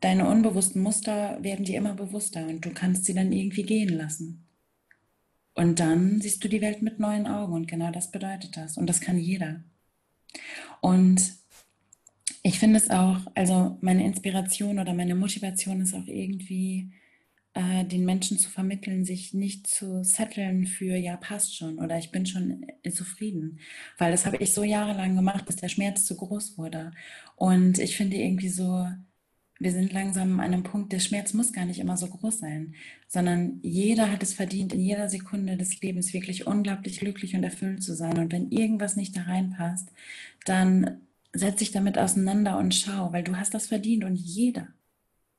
Deine unbewussten Muster werden dir immer bewusster und du kannst sie dann irgendwie gehen lassen. Und dann siehst du die Welt mit neuen Augen und genau das bedeutet das. Und das kann jeder. Und ich finde es auch, also meine Inspiration oder meine Motivation ist auch irgendwie, äh, den Menschen zu vermitteln, sich nicht zu setteln für, ja, passt schon oder ich bin schon zufrieden. Weil das habe ich so jahrelang gemacht, bis der Schmerz zu groß wurde. Und ich finde irgendwie so, wir sind langsam an einem Punkt, der Schmerz muss gar nicht immer so groß sein, sondern jeder hat es verdient, in jeder Sekunde des Lebens wirklich unglaublich glücklich und erfüllt zu sein. Und wenn irgendwas nicht da reinpasst, dann setz dich damit auseinander und schau, weil du hast das verdient und jeder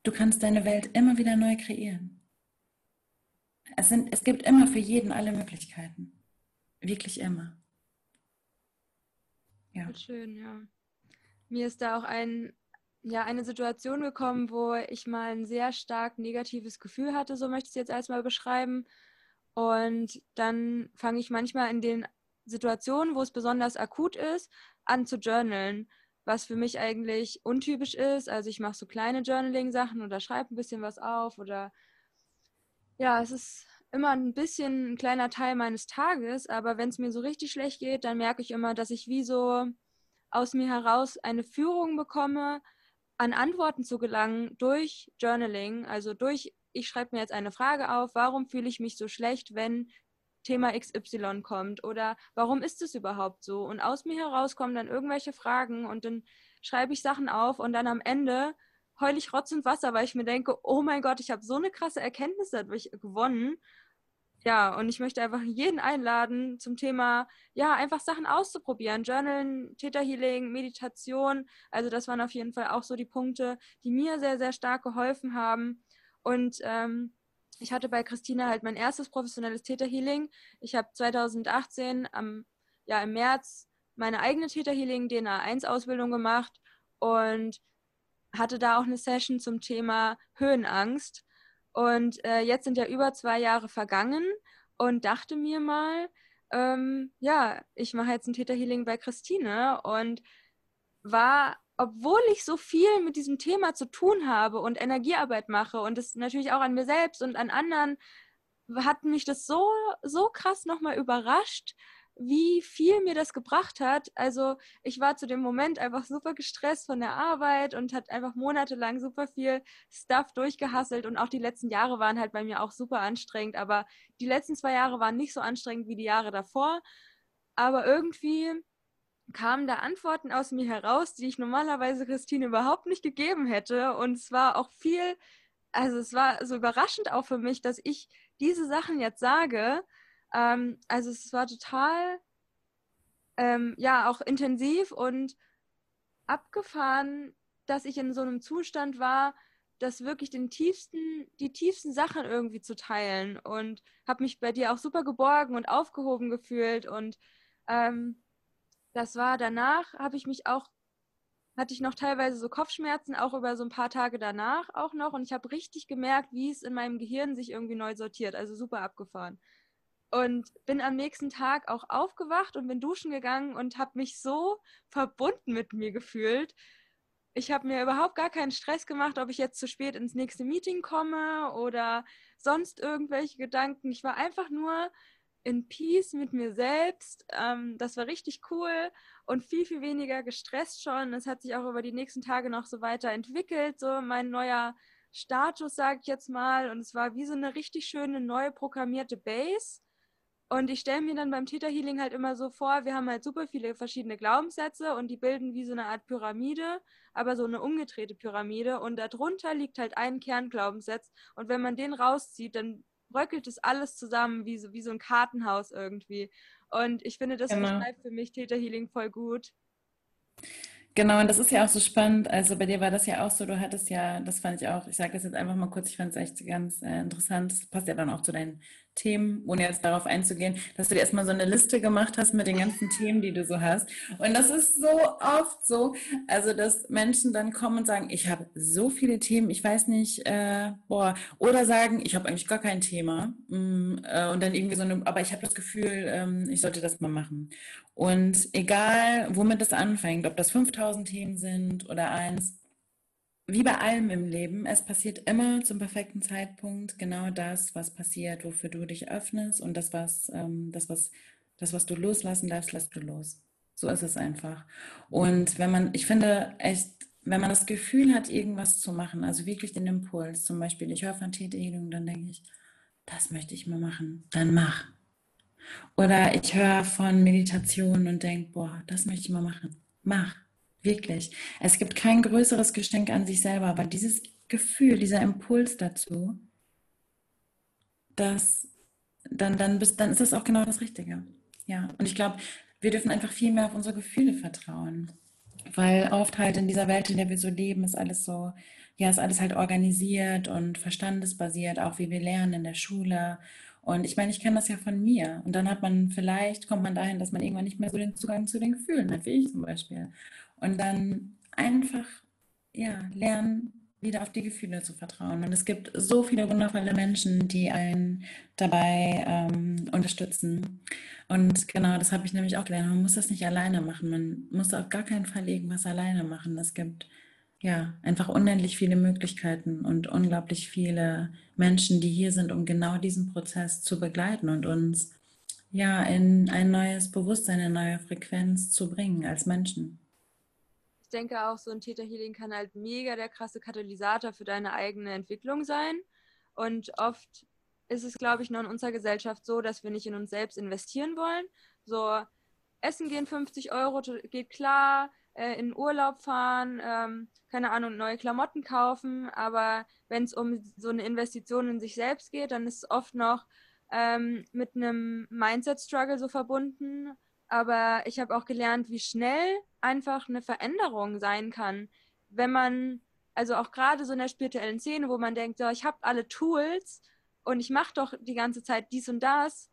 Du kannst deine Welt immer wieder neu kreieren. Es, sind, es gibt immer für jeden alle Möglichkeiten. Wirklich immer. Ja. Schön, ja. Mir ist da auch ein, ja, eine Situation gekommen, wo ich mal ein sehr stark negatives Gefühl hatte, so möchte ich es jetzt erstmal beschreiben. Und dann fange ich manchmal in den Situationen, wo es besonders akut ist, an zu journalen was für mich eigentlich untypisch ist. Also ich mache so kleine Journaling-Sachen oder schreibe ein bisschen was auf oder ja, es ist immer ein bisschen ein kleiner Teil meines Tages, aber wenn es mir so richtig schlecht geht, dann merke ich immer, dass ich wie so aus mir heraus eine Führung bekomme, an Antworten zu gelangen durch Journaling, also durch, ich schreibe mir jetzt eine Frage auf, warum fühle ich mich so schlecht, wenn Thema XY kommt oder warum ist es überhaupt so? Und aus mir heraus kommen dann irgendwelche Fragen und dann schreibe ich Sachen auf und dann am Ende heule ich Rotz und Wasser, weil ich mir denke, oh mein Gott, ich habe so eine krasse Erkenntnis dadurch gewonnen. Ja, und ich möchte einfach jeden einladen zum Thema, ja, einfach Sachen auszuprobieren. Journalen, Täterhealing, Meditation. Also das waren auf jeden Fall auch so die Punkte, die mir sehr, sehr stark geholfen haben. Und ähm, ich hatte bei Christina halt mein erstes professionelles Täterhealing. Ich habe 2018 am, ja, im März meine eigene Täterhealing DNA 1 Ausbildung gemacht und hatte da auch eine Session zum Thema Höhenangst. Und äh, jetzt sind ja über zwei Jahre vergangen und dachte mir mal, ähm, ja, ich mache jetzt ein Täterhealing bei Christine und war obwohl ich so viel mit diesem Thema zu tun habe und Energiearbeit mache und das natürlich auch an mir selbst und an anderen, hat mich das so, so krass nochmal überrascht, wie viel mir das gebracht hat. Also ich war zu dem Moment einfach super gestresst von der Arbeit und hat einfach monatelang super viel Stuff durchgehasselt und auch die letzten Jahre waren halt bei mir auch super anstrengend, aber die letzten zwei Jahre waren nicht so anstrengend wie die Jahre davor. Aber irgendwie kamen da Antworten aus mir heraus, die ich normalerweise Christine überhaupt nicht gegeben hätte. Und es war auch viel, also es war so überraschend auch für mich, dass ich diese Sachen jetzt sage. Ähm, also es war total, ähm, ja, auch intensiv und abgefahren, dass ich in so einem Zustand war, das wirklich den tiefsten, die tiefsten Sachen irgendwie zu teilen und habe mich bei dir auch super geborgen und aufgehoben gefühlt und ähm, das war danach, habe ich mich auch, hatte ich noch teilweise so Kopfschmerzen, auch über so ein paar Tage danach auch noch. Und ich habe richtig gemerkt, wie es in meinem Gehirn sich irgendwie neu sortiert. Also super abgefahren. Und bin am nächsten Tag auch aufgewacht und bin duschen gegangen und habe mich so verbunden mit mir gefühlt. Ich habe mir überhaupt gar keinen Stress gemacht, ob ich jetzt zu spät ins nächste Meeting komme oder sonst irgendwelche Gedanken. Ich war einfach nur in Peace mit mir selbst. Ähm, das war richtig cool und viel, viel weniger gestresst schon. Es hat sich auch über die nächsten Tage noch so weiterentwickelt, so mein neuer Status, sage ich jetzt mal. Und es war wie so eine richtig schöne, neu programmierte Base. Und ich stelle mir dann beim Theta Healing halt immer so vor, wir haben halt super viele verschiedene Glaubenssätze und die bilden wie so eine Art Pyramide, aber so eine umgedrehte Pyramide. Und darunter liegt halt ein Kernglaubenssatz. Und wenn man den rauszieht, dann bröckelt es alles zusammen wie so, wie so ein Kartenhaus irgendwie. Und ich finde, das genau. beschreibt für mich Theta Healing voll gut. Genau, und das ist ja auch so spannend. Also bei dir war das ja auch so, du hattest ja, das fand ich auch, ich sage das jetzt einfach mal kurz, ich fand es echt ganz äh, interessant. Das passt ja dann auch zu deinen Themen, ohne jetzt darauf einzugehen, dass du dir erstmal so eine Liste gemacht hast mit den ganzen Themen, die du so hast. Und das ist so oft so, also dass Menschen dann kommen und sagen, ich habe so viele Themen, ich weiß nicht, äh, boah, oder sagen, ich habe eigentlich gar kein Thema. Mm, äh, und dann irgendwie so eine, aber ich habe das Gefühl, ähm, ich sollte das mal machen. Und egal, womit es anfängt, ob das 5000 Themen sind oder eins, wie bei allem im Leben, es passiert immer zum perfekten Zeitpunkt genau das, was passiert, wofür du dich öffnest und das, was, ähm, das, was, das, was du loslassen darfst, lässt du los. So ist es einfach. Und wenn man, ich finde echt, wenn man das Gefühl hat, irgendwas zu machen, also wirklich den Impuls, zum Beispiel, ich höre von Tätigung, dann denke ich, das möchte ich mal machen, dann mach. Oder ich höre von Meditation und denke, boah, das möchte ich mal machen, mach. Wirklich. Es gibt kein größeres Geschenk an sich selber, aber dieses Gefühl, dieser Impuls dazu, dass dann, dann, bist, dann ist das auch genau das Richtige. Ja. Und ich glaube, wir dürfen einfach viel mehr auf unsere Gefühle vertrauen. Weil oft halt in dieser Welt, in der wir so leben, ist alles so, ja, ist alles halt organisiert und verstandesbasiert, auch wie wir lernen in der Schule. Und ich meine, ich kenne das ja von mir. Und dann hat man vielleicht, kommt man dahin, dass man irgendwann nicht mehr so den Zugang zu den Gefühlen hat, wie ich zum Beispiel. Und dann einfach, ja, lernen, wieder auf die Gefühle zu vertrauen. Und es gibt so viele wundervolle Menschen, die einen dabei ähm, unterstützen. Und genau, das habe ich nämlich auch gelernt. Man muss das nicht alleine machen. Man muss auf gar keinen Fall irgendwas alleine machen. Es gibt ja einfach unendlich viele Möglichkeiten und unglaublich viele Menschen, die hier sind, um genau diesen Prozess zu begleiten und uns ja in ein neues Bewusstsein, eine neue Frequenz zu bringen als Menschen denke auch, so ein Theta Healing kann halt mega der krasse Katalysator für deine eigene Entwicklung sein. Und oft ist es, glaube ich, noch in unserer Gesellschaft so, dass wir nicht in uns selbst investieren wollen. So, Essen gehen 50 Euro, geht klar, äh, in Urlaub fahren, ähm, keine Ahnung, neue Klamotten kaufen. Aber wenn es um so eine Investition in sich selbst geht, dann ist es oft noch ähm, mit einem Mindset-Struggle so verbunden aber ich habe auch gelernt, wie schnell einfach eine Veränderung sein kann, wenn man, also auch gerade so in der spirituellen Szene, wo man denkt, so, ich habe alle Tools und ich mache doch die ganze Zeit dies und das,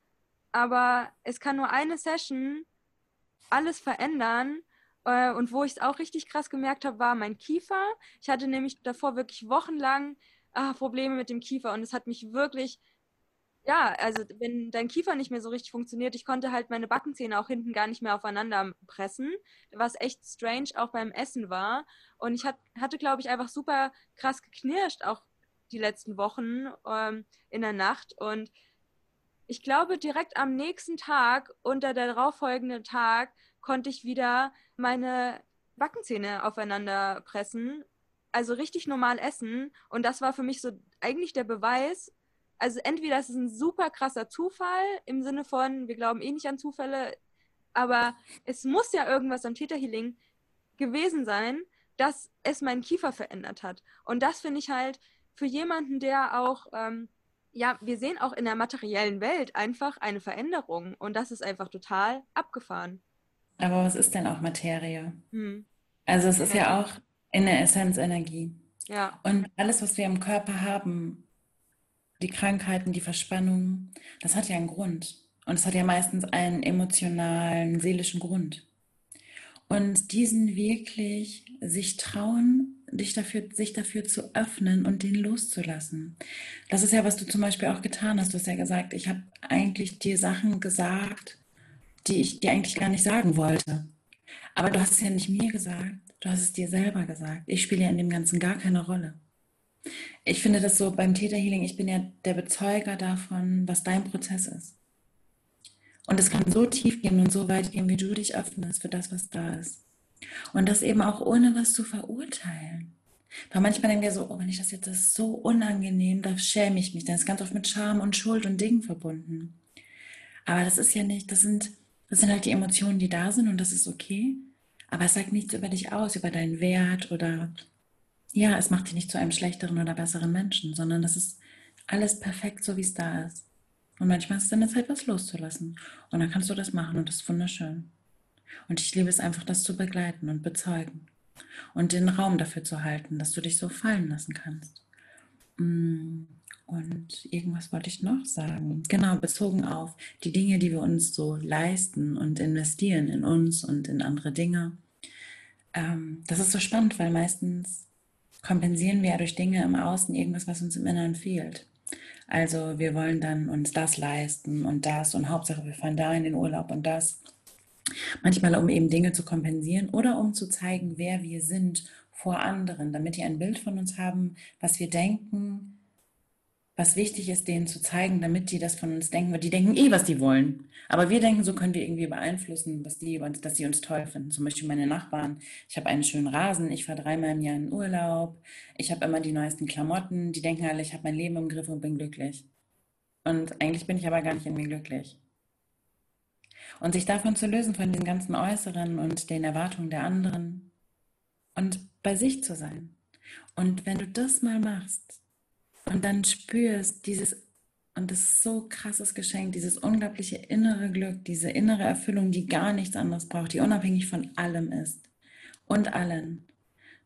aber es kann nur eine Session alles verändern. Äh, und wo ich es auch richtig krass gemerkt habe, war mein Kiefer. Ich hatte nämlich davor wirklich wochenlang ah, Probleme mit dem Kiefer und es hat mich wirklich ja, also wenn dein Kiefer nicht mehr so richtig funktioniert, ich konnte halt meine Backenzähne auch hinten gar nicht mehr aufeinander pressen, was echt strange auch beim Essen war. Und ich hat, hatte, glaube ich, einfach super krass geknirscht, auch die letzten Wochen ähm, in der Nacht. Und ich glaube, direkt am nächsten Tag und der darauffolgenden Tag konnte ich wieder meine Backenzähne aufeinander pressen. Also richtig normal essen. Und das war für mich so eigentlich der Beweis, also entweder ist es ein super krasser Zufall im Sinne von, wir glauben eh nicht an Zufälle, aber es muss ja irgendwas am Täterhealing gewesen sein, dass es meinen Kiefer verändert hat. Und das finde ich halt für jemanden, der auch, ähm, ja, wir sehen auch in der materiellen Welt einfach eine Veränderung und das ist einfach total abgefahren. Aber was ist denn auch Materie? Hm. Also es ist ja auch in der Essenz Energie. Ja. Und alles, was wir im Körper haben, die Krankheiten, die Verspannungen, das hat ja einen Grund. Und es hat ja meistens einen emotionalen, seelischen Grund. Und diesen wirklich sich trauen, dich dafür, sich dafür zu öffnen und den loszulassen. Das ist ja, was du zum Beispiel auch getan hast. Du hast ja gesagt, ich habe eigentlich dir Sachen gesagt, die ich dir eigentlich gar nicht sagen wollte. Aber du hast es ja nicht mir gesagt, du hast es dir selber gesagt. Ich spiele ja in dem Ganzen gar keine Rolle. Ich finde das so beim Täterhealing, ich bin ja der Bezeuger davon, was dein Prozess ist. Und es kann so tief gehen und so weit gehen, wie du dich öffnest für das, was da ist. Und das eben auch ohne was zu verurteilen. Weil manchmal denken wir so, oh, wenn ich das jetzt das ist so unangenehm, da schäme ich mich. Dann ist ganz oft mit Scham und Schuld und Dingen verbunden. Aber das ist ja nicht, das sind, das sind halt die Emotionen, die da sind und das ist okay. Aber es sagt nichts über dich aus, über deinen Wert oder ja, es macht dich nicht zu einem schlechteren oder besseren Menschen, sondern das ist alles perfekt, so wie es da ist. Und manchmal ist es dann Zeit, was loszulassen. Und dann kannst du das machen und das ist wunderschön. Und ich liebe es einfach, das zu begleiten und bezeugen. Und den Raum dafür zu halten, dass du dich so fallen lassen kannst. Mm, und irgendwas wollte ich noch sagen. Genau, bezogen auf die Dinge, die wir uns so leisten und investieren in uns und in andere Dinge. Ähm, das ist so spannend, weil meistens kompensieren wir ja durch Dinge im Außen irgendwas, was uns im Inneren fehlt. Also wir wollen dann uns das leisten und das und Hauptsache wir fahren da in den Urlaub und das. Manchmal um eben Dinge zu kompensieren oder um zu zeigen, wer wir sind vor anderen, damit die ein Bild von uns haben, was wir denken, was wichtig ist, denen zu zeigen, damit die das von uns denken, weil die denken eh, was die wollen. Aber wir denken, so können wir irgendwie beeinflussen, was die, dass sie uns toll finden. Zum Beispiel meine Nachbarn. Ich habe einen schönen Rasen, ich fahre dreimal im Jahr in Urlaub, ich habe immer die neuesten Klamotten. Die denken alle, ich habe mein Leben im Griff und bin glücklich. Und eigentlich bin ich aber gar nicht in mir glücklich. Und sich davon zu lösen, von den ganzen Äußeren und den Erwartungen der anderen und bei sich zu sein. Und wenn du das mal machst, und dann spürst dieses, und das ist so krasses Geschenk, dieses unglaubliche innere Glück, diese innere Erfüllung, die gar nichts anderes braucht, die unabhängig von allem ist und allen.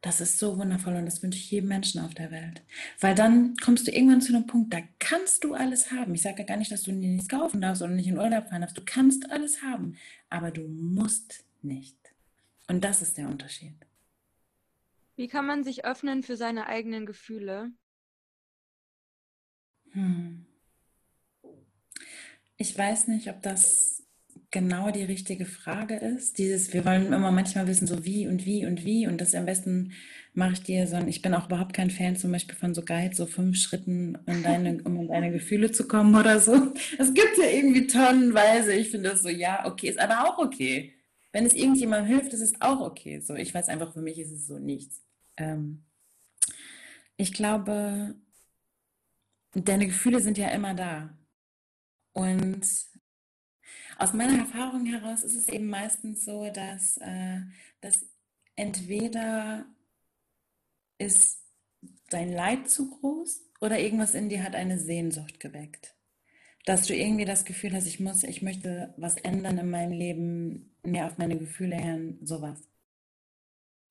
Das ist so wundervoll und das wünsche ich jedem Menschen auf der Welt. Weil dann kommst du irgendwann zu einem Punkt, da kannst du alles haben. Ich sage ja gar nicht, dass du nichts kaufen darfst oder nicht in Urlaub fahren darfst. Du kannst alles haben, aber du musst nicht. Und das ist der Unterschied. Wie kann man sich öffnen für seine eigenen Gefühle? Hm. Ich weiß nicht, ob das genau die richtige Frage ist. Dieses, wir wollen immer manchmal wissen, so wie und wie und wie. Und das am besten mache ich dir so ein, ich bin auch überhaupt kein Fan zum Beispiel von so Guides, so fünf Schritten, um, deine, um in deine Gefühle zu kommen oder so. Es gibt ja irgendwie tonnenweise. Ich finde das so, ja, okay, ist aber auch okay. Wenn es irgendjemandem hilft, ist es auch okay. So, ich weiß einfach, für mich ist es so nichts. Ähm, ich glaube, deine Gefühle sind ja immer da. Und aus meiner Erfahrung heraus ist es eben meistens so, dass, äh, dass entweder ist dein Leid zu groß oder irgendwas in dir hat eine Sehnsucht geweckt. Dass du irgendwie das Gefühl hast, ich muss, ich möchte was ändern in meinem Leben, mehr auf meine Gefühle hören, sowas.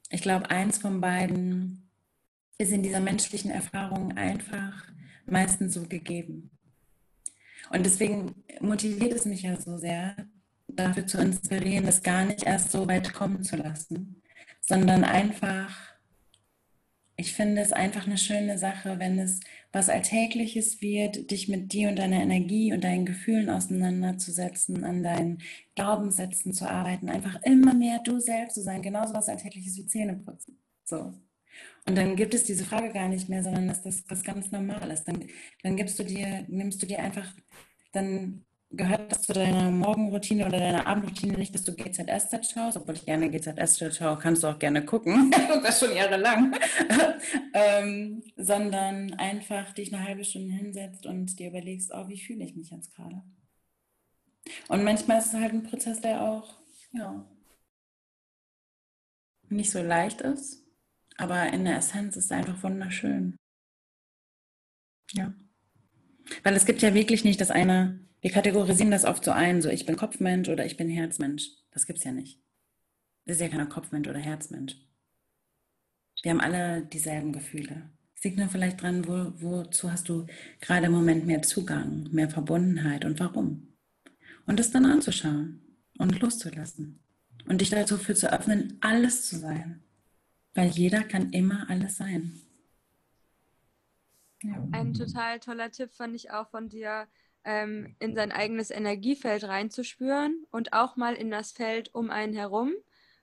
Ich glaube, eins von beiden ist in dieser menschlichen Erfahrung einfach meistens so gegeben. Und deswegen motiviert es mich ja so sehr, dafür zu inspirieren, das gar nicht erst so weit kommen zu lassen, sondern einfach, ich finde es einfach eine schöne Sache, wenn es was Alltägliches wird, dich mit dir und deiner Energie und deinen Gefühlen auseinanderzusetzen, an deinen Glaubenssätzen zu arbeiten, einfach immer mehr du selbst zu sein, genauso was Alltägliches wie Zähneputzen. So. Und dann gibt es diese Frage gar nicht mehr, sondern dass das was ganz Normales. Dann, dann gibst du dir, nimmst du dir einfach, dann gehört das zu deiner Morgenroutine oder deiner Abendroutine nicht, dass du GZSZ schaust, obwohl ich gerne GZSZ schaue, kannst du auch gerne gucken, das schon jahrelang, ähm, sondern einfach dich eine halbe Stunde hinsetzt und dir überlegst, oh, wie fühle ich mich jetzt gerade? Und manchmal ist es halt ein Prozess, der auch, ja, nicht so leicht ist, aber in der Essenz ist es einfach wunderschön. Ja. Weil es gibt ja wirklich nicht das eine, wir kategorisieren das oft so ein, so ich bin Kopfmensch oder ich bin Herzmensch. Das gibt es ja nicht. Das ist ja keiner Kopfmensch oder Herzmensch. Wir haben alle dieselben Gefühle. Es liegt nur vielleicht dran, wo, wozu hast du gerade im Moment mehr Zugang, mehr Verbundenheit und warum. Und das dann anzuschauen und loszulassen. Und dich dafür zu öffnen, alles zu sein. Weil jeder kann immer alles sein. Ja. Ein total toller Tipp fand ich auch von dir, ähm, in sein eigenes Energiefeld reinzuspüren und auch mal in das Feld um einen herum,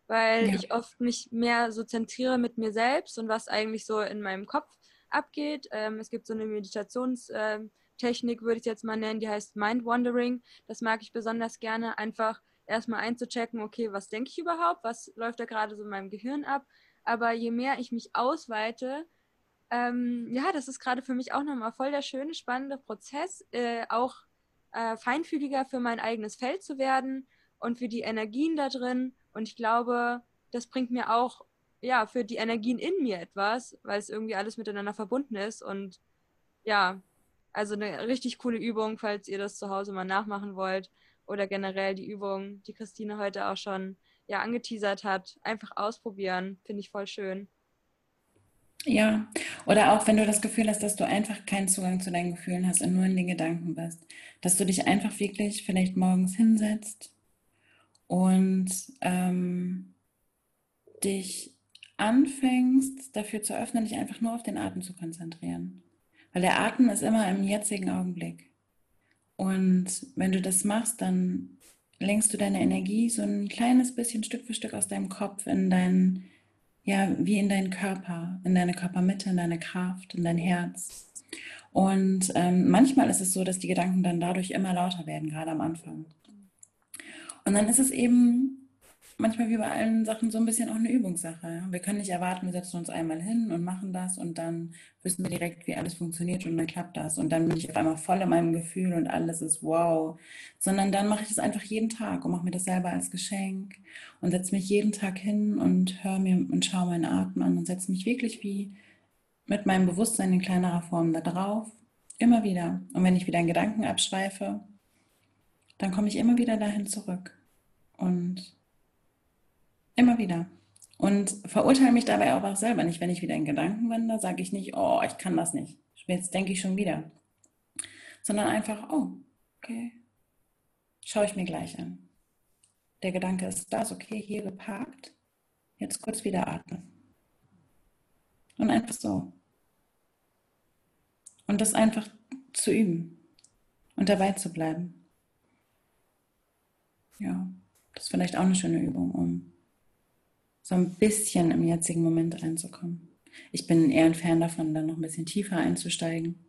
weil ja. ich oft mich mehr so zentriere mit mir selbst und was eigentlich so in meinem Kopf abgeht. Ähm, es gibt so eine Meditationstechnik, würde ich jetzt mal nennen, die heißt Mind Wandering. Das mag ich besonders gerne, einfach erstmal einzuchecken, okay, was denke ich überhaupt, was läuft da gerade so in meinem Gehirn ab, aber je mehr ich mich ausweite, ähm, ja, das ist gerade für mich auch nochmal voll der schöne, spannende Prozess, äh, auch äh, feinfühliger für mein eigenes Feld zu werden und für die Energien da drin. Und ich glaube, das bringt mir auch ja für die Energien in mir etwas, weil es irgendwie alles miteinander verbunden ist. Und ja, also eine richtig coole Übung, falls ihr das zu Hause mal nachmachen wollt oder generell die Übung, die Christine heute auch schon ja angeteasert hat, einfach ausprobieren, finde ich voll schön. Ja, oder auch wenn du das Gefühl hast, dass du einfach keinen Zugang zu deinen Gefühlen hast und nur in den Gedanken bist, dass du dich einfach wirklich vielleicht morgens hinsetzt und ähm, dich anfängst dafür zu öffnen, dich einfach nur auf den Atem zu konzentrieren. Weil der Atem ist immer im jetzigen Augenblick. Und wenn du das machst, dann lenkst du deine Energie so ein kleines bisschen Stück für Stück aus deinem Kopf in deinen ja, wie in deinen Körper, in deine Körpermitte, in deine Kraft, in dein Herz. Und ähm, manchmal ist es so, dass die Gedanken dann dadurch immer lauter werden, gerade am Anfang. Und dann ist es eben manchmal wie bei allen Sachen so ein bisschen auch eine Übungssache. Wir können nicht erwarten, wir setzen uns einmal hin und machen das und dann wissen wir direkt, wie alles funktioniert und dann klappt das. Und dann bin ich auf einmal voll in meinem Gefühl und alles ist wow. Sondern dann mache ich das einfach jeden Tag und mache mir das selber als Geschenk und setze mich jeden Tag hin und höre mir und schaue meinen Atem an und setze mich wirklich wie mit meinem Bewusstsein in kleinerer Form da drauf. Immer wieder. Und wenn ich wieder in Gedanken abschweife, dann komme ich immer wieder dahin zurück. Und Immer wieder. Und verurteile mich dabei auch, auch selber nicht. Wenn ich wieder in Gedanken wende, sage ich nicht, oh, ich kann das nicht. Jetzt denke ich schon wieder. Sondern einfach, oh, okay, schaue ich mir gleich an. Der Gedanke ist das, okay, hier geparkt. Jetzt kurz wieder atmen. Und einfach so. Und das einfach zu üben und dabei zu bleiben. Ja, das ist vielleicht auch eine schöne Übung, um so ein bisschen im jetzigen Moment reinzukommen. Ich bin eher ein Fan davon, dann noch ein bisschen tiefer einzusteigen.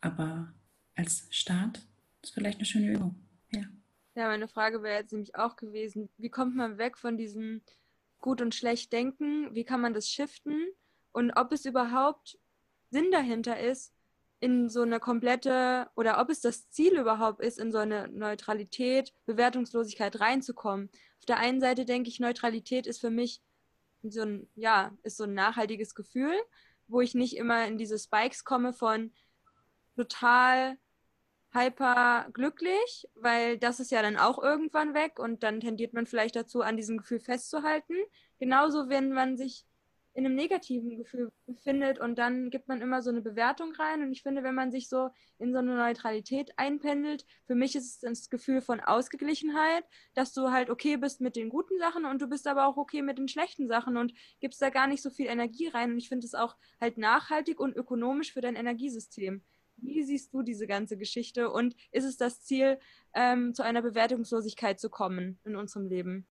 Aber als Start ist vielleicht eine schöne Übung. Ja. Ja, meine Frage wäre jetzt nämlich auch gewesen, wie kommt man weg von diesem gut und schlecht denken? Wie kann man das shiften? Und ob es überhaupt Sinn dahinter ist, in so eine komplette oder ob es das Ziel überhaupt ist, in so eine Neutralität, Bewertungslosigkeit reinzukommen. Auf der einen Seite denke ich, Neutralität ist für mich so ein, ja, ist so ein nachhaltiges Gefühl, wo ich nicht immer in diese Spikes komme von total hyper glücklich, weil das ist ja dann auch irgendwann weg und dann tendiert man vielleicht dazu, an diesem Gefühl festzuhalten. Genauso, wenn man sich in einem negativen Gefühl befindet und dann gibt man immer so eine Bewertung rein und ich finde, wenn man sich so in so eine Neutralität einpendelt, für mich ist es das Gefühl von Ausgeglichenheit, dass du halt okay bist mit den guten Sachen und du bist aber auch okay mit den schlechten Sachen und gibst da gar nicht so viel Energie rein und ich finde es auch halt nachhaltig und ökonomisch für dein Energiesystem. Wie siehst du diese ganze Geschichte und ist es das Ziel, ähm, zu einer Bewertungslosigkeit zu kommen in unserem Leben?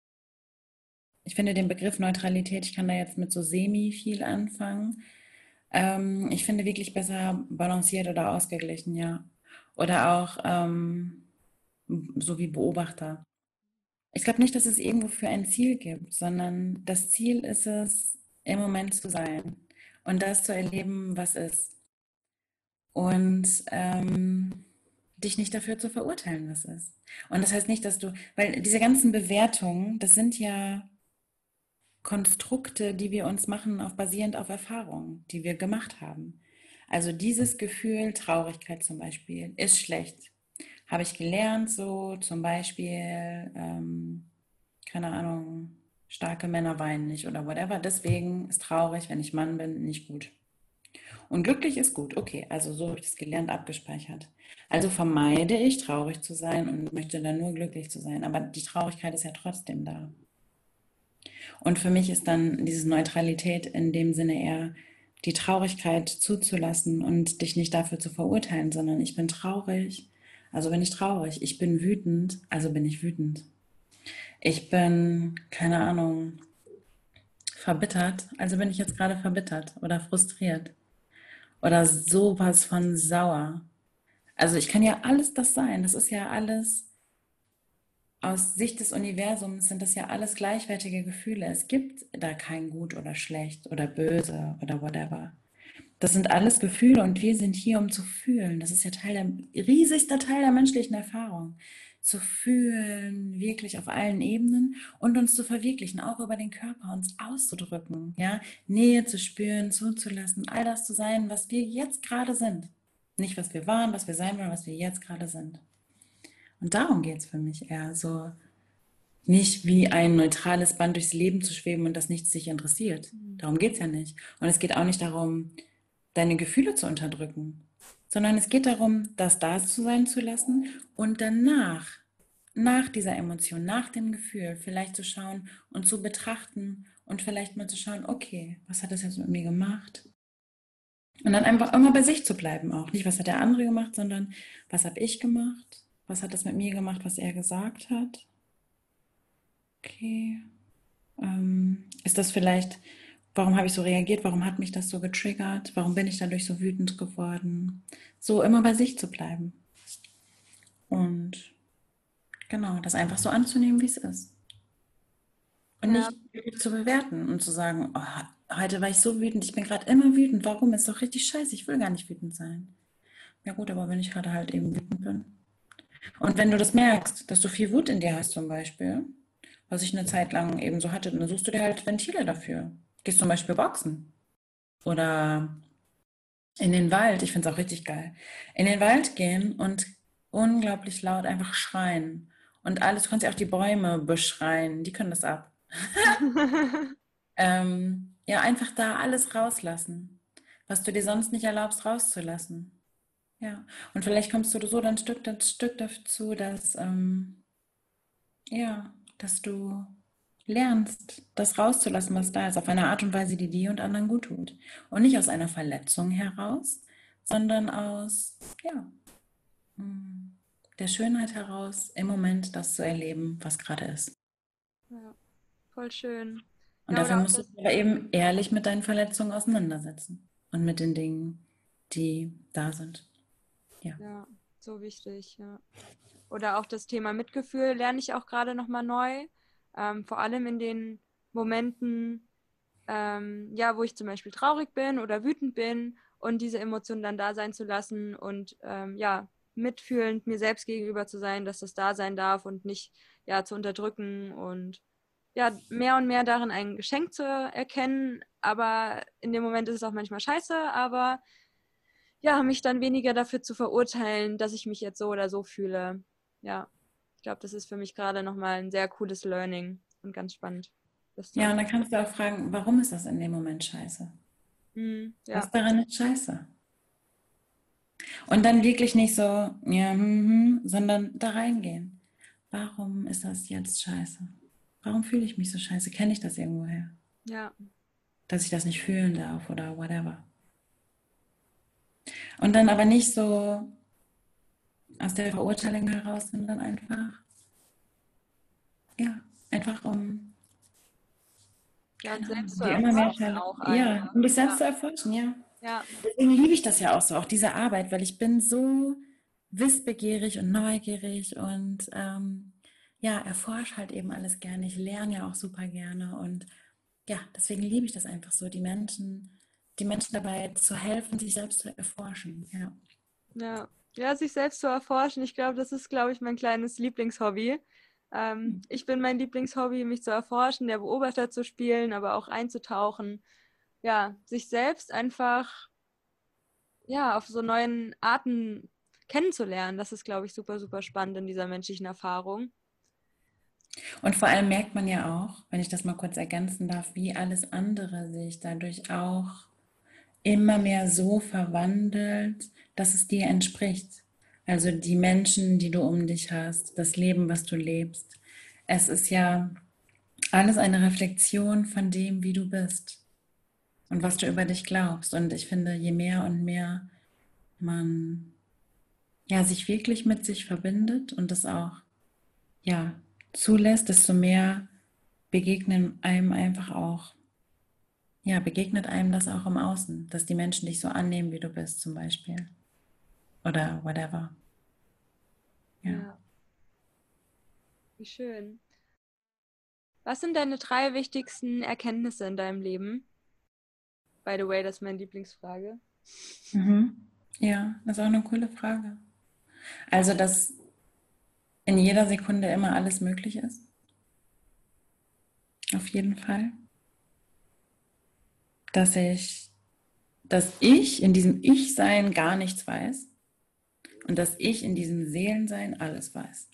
Ich finde den Begriff Neutralität, ich kann da jetzt mit so semi viel anfangen. Ähm, ich finde wirklich besser balanciert oder ausgeglichen, ja. Oder auch ähm, so wie Beobachter. Ich glaube nicht, dass es irgendwo für ein Ziel gibt, sondern das Ziel ist es, im Moment zu sein und das zu erleben, was ist. Und ähm, dich nicht dafür zu verurteilen, was ist. Und das heißt nicht, dass du, weil diese ganzen Bewertungen, das sind ja Konstrukte, die wir uns machen, auf, basierend auf Erfahrungen, die wir gemacht haben. Also dieses Gefühl, Traurigkeit zum Beispiel, ist schlecht. Habe ich gelernt, so zum Beispiel, ähm, keine Ahnung, starke Männer weinen nicht oder whatever. Deswegen ist traurig, wenn ich Mann bin, nicht gut. Und glücklich ist gut. Okay, also so habe ich das gelernt, abgespeichert. Also vermeide ich, traurig zu sein und möchte dann nur glücklich zu sein. Aber die Traurigkeit ist ja trotzdem da. Und für mich ist dann diese Neutralität in dem Sinne eher die Traurigkeit zuzulassen und dich nicht dafür zu verurteilen, sondern ich bin traurig, also bin ich traurig. Ich bin wütend, also bin ich wütend. Ich bin, keine Ahnung, verbittert, also bin ich jetzt gerade verbittert oder frustriert oder sowas von sauer. Also ich kann ja alles das sein. Das ist ja alles aus Sicht des Universums sind das ja alles gleichwertige Gefühle. Es gibt da kein gut oder schlecht oder böse oder whatever. Das sind alles Gefühle und wir sind hier, um zu fühlen. Das ist ja Teil der, riesigster Teil der menschlichen Erfahrung. Zu fühlen, wirklich auf allen Ebenen und uns zu verwirklichen, auch über den Körper, uns auszudrücken, ja, Nähe zu spüren, zuzulassen, all das zu sein, was wir jetzt gerade sind. Nicht, was wir waren, was wir sein wollen, was wir jetzt gerade sind. Und darum geht es für mich eher so, nicht wie ein neutrales Band durchs Leben zu schweben und dass nichts dich interessiert. Mhm. Darum geht es ja nicht. Und es geht auch nicht darum, deine Gefühle zu unterdrücken, sondern es geht darum, das da zu sein zu lassen und danach, nach dieser Emotion, nach dem Gefühl, vielleicht zu schauen und zu betrachten und vielleicht mal zu schauen, okay, was hat das jetzt mit mir gemacht? Und dann einfach immer bei sich zu bleiben auch. Nicht, was hat der andere gemacht, sondern was habe ich gemacht? Was hat das mit mir gemacht, was er gesagt hat? Okay. Ähm, ist das vielleicht Warum habe ich so reagiert? Warum hat mich das so getriggert? Warum bin ich dadurch so wütend geworden? So immer bei sich zu bleiben. Und genau, das einfach so anzunehmen, wie es ist. Und ja. nicht zu bewerten und zu sagen, oh, heute war ich so wütend, ich bin gerade immer wütend. Warum? Ist doch richtig scheiße, ich will gar nicht wütend sein. Ja gut, aber wenn ich gerade halt eben wütend bin. Und wenn du das merkst, dass du viel Wut in dir hast zum Beispiel, was ich eine Zeit lang eben so hatte, dann suchst du dir halt Ventile dafür. Gehst zum Beispiel boxen oder in den Wald. Ich finde es auch richtig geil. In den Wald gehen und unglaublich laut einfach schreien. Und alles, du kannst ja auch die Bäume beschreien, die können das ab. ähm, ja, einfach da alles rauslassen, was du dir sonst nicht erlaubst rauszulassen. Ja, und vielleicht kommst du so dann Stück, das Stück dazu, dass, ähm, ja, dass du lernst, das rauszulassen, was da ist, auf eine Art und Weise, die dir und anderen gut tut. Und nicht aus einer Verletzung heraus, sondern aus, ja, der Schönheit heraus, im Moment das zu erleben, was gerade ist. Ja, voll schön. Und ja, dafür musst du dich aber eben ehrlich mit deinen Verletzungen auseinandersetzen und mit den Dingen, die da sind. Ja, ja so wichtig, ja. Oder auch das Thema Mitgefühl lerne ich auch gerade nochmal neu ähm, vor allem in den Momenten, ähm, ja, wo ich zum Beispiel traurig bin oder wütend bin und diese Emotionen dann da sein zu lassen und ähm, ja, mitfühlend mir selbst gegenüber zu sein, dass das da sein darf und nicht ja zu unterdrücken und ja, mehr und mehr darin ein Geschenk zu erkennen, aber in dem Moment ist es auch manchmal scheiße, aber ja, mich dann weniger dafür zu verurteilen, dass ich mich jetzt so oder so fühle. Ja. Ich glaube, das ist für mich gerade nochmal ein sehr cooles Learning und ganz spannend. Ja, und dann kannst du auch fragen, warum ist das in dem Moment scheiße? Mm, ja. Was daran ist scheiße? Und dann wirklich nicht so, ja, hm, sondern da reingehen. Warum ist das jetzt scheiße? Warum fühle ich mich so scheiße? Kenne ich das irgendwoher? Ja. Dass ich das nicht fühlen darf oder whatever. Und dann aber nicht so, aus der Verurteilung heraus, sondern einfach, ja, einfach um ja, und selbst zu immer mehr auch ja, um dich selbst ja. zu erforschen, ja. ja. Deswegen liebe ich das ja auch so, auch diese Arbeit, weil ich bin so wissbegierig und neugierig und ähm, ja, erforsche halt eben alles gerne. Ich lerne ja auch super gerne und ja, deswegen liebe ich das einfach so, die Menschen, die Menschen dabei zu helfen, sich selbst zu erforschen, ja. Ja, ja, sich selbst zu erforschen, ich glaube, das ist, glaube ich, mein kleines Lieblingshobby. Ähm, mhm. ich bin mein Lieblingshobby, mich zu erforschen, der Beobachter zu spielen, aber auch einzutauchen. Ja, sich selbst einfach ja, auf so neuen Arten kennenzulernen. Das ist, glaube ich, super, super spannend in dieser menschlichen Erfahrung. Und vor allem merkt man ja auch, wenn ich das mal kurz ergänzen darf, wie alles andere sich dadurch auch immer mehr so verwandelt, dass es dir entspricht. Also die Menschen, die du um dich hast, das Leben, was du lebst. Es ist ja alles eine Reflexion von dem, wie du bist und was du über dich glaubst. Und ich finde, je mehr und mehr man ja, sich wirklich mit sich verbindet und das auch ja, zulässt, desto mehr begegnen einem einfach auch ja, begegnet einem das auch im Außen, dass die Menschen dich so annehmen, wie du bist zum Beispiel. Oder whatever. Ja. ja. Wie schön. Was sind deine drei wichtigsten Erkenntnisse in deinem Leben? By the way, das ist meine Lieblingsfrage. Mhm. Ja, das ist auch eine coole Frage. Also, dass in jeder Sekunde immer alles möglich ist. Auf jeden Fall. Dass ich, dass ich in diesem Ich-Sein gar nichts weiß und dass ich in diesem Seelensein alles weiß.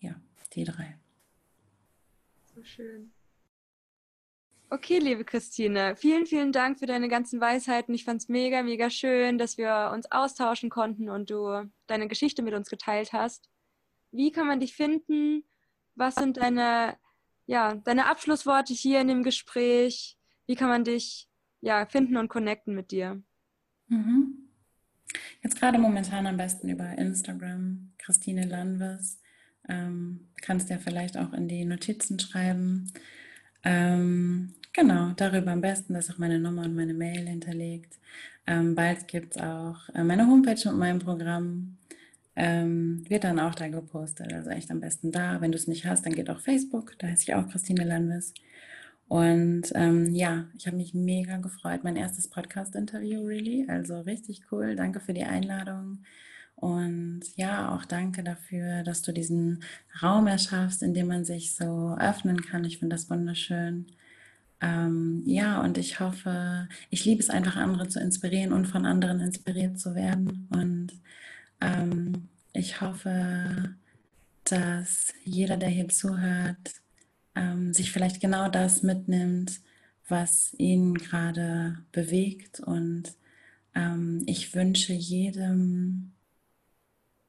Ja, die drei. So schön. Okay, liebe Christine, vielen, vielen Dank für deine ganzen Weisheiten. Ich fand es mega, mega schön, dass wir uns austauschen konnten und du deine Geschichte mit uns geteilt hast. Wie kann man dich finden? Was sind deine, ja, deine Abschlussworte hier in dem Gespräch? Wie kann man dich ja, finden und connecten mit dir? Mhm. Jetzt gerade momentan am besten über Instagram, Christine Lanves. Ähm, kannst ja vielleicht auch in die Notizen schreiben. Ähm, Genau, darüber am besten, dass auch meine Nummer und meine Mail hinterlegt. Ähm, bald gibt es auch äh, meine Homepage und mein Programm. Ähm, wird dann auch da gepostet. Also echt am besten da. Wenn du es nicht hast, dann geht auch Facebook. Da heiße ich auch Christine Landes. Und ähm, ja, ich habe mich mega gefreut. Mein erstes Podcast-Interview, really. Also richtig cool. Danke für die Einladung. Und ja, auch danke dafür, dass du diesen Raum erschaffst, in dem man sich so öffnen kann. Ich finde das wunderschön. Ähm, ja, und ich hoffe, ich liebe es einfach, andere zu inspirieren und von anderen inspiriert zu werden. Und ähm, ich hoffe, dass jeder, der hier zuhört, ähm, sich vielleicht genau das mitnimmt, was ihn gerade bewegt. Und ähm, ich wünsche jedem,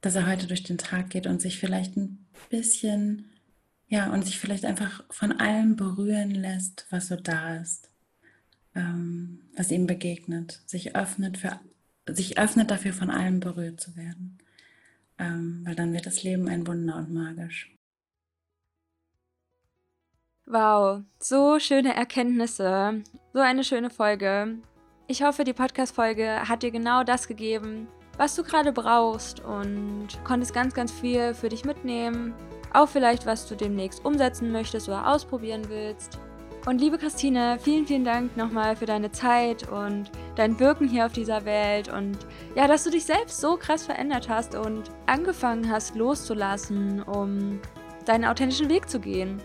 dass er heute durch den Tag geht und sich vielleicht ein bisschen ja, und sich vielleicht einfach von allem berühren lässt, was so da ist, ähm, was ihm begegnet, sich öffnet, für, sich öffnet dafür, von allem berührt zu werden. Ähm, weil dann wird das Leben ein Wunder und magisch. Wow, so schöne Erkenntnisse, so eine schöne Folge. Ich hoffe, die Podcast-Folge hat dir genau das gegeben, was du gerade brauchst und konntest ganz, ganz viel für dich mitnehmen, auch vielleicht, was du demnächst umsetzen möchtest oder ausprobieren willst. Und liebe Christine, vielen, vielen Dank nochmal für deine Zeit und dein Wirken hier auf dieser Welt und ja, dass du dich selbst so krass verändert hast und angefangen hast loszulassen, um deinen authentischen Weg zu gehen.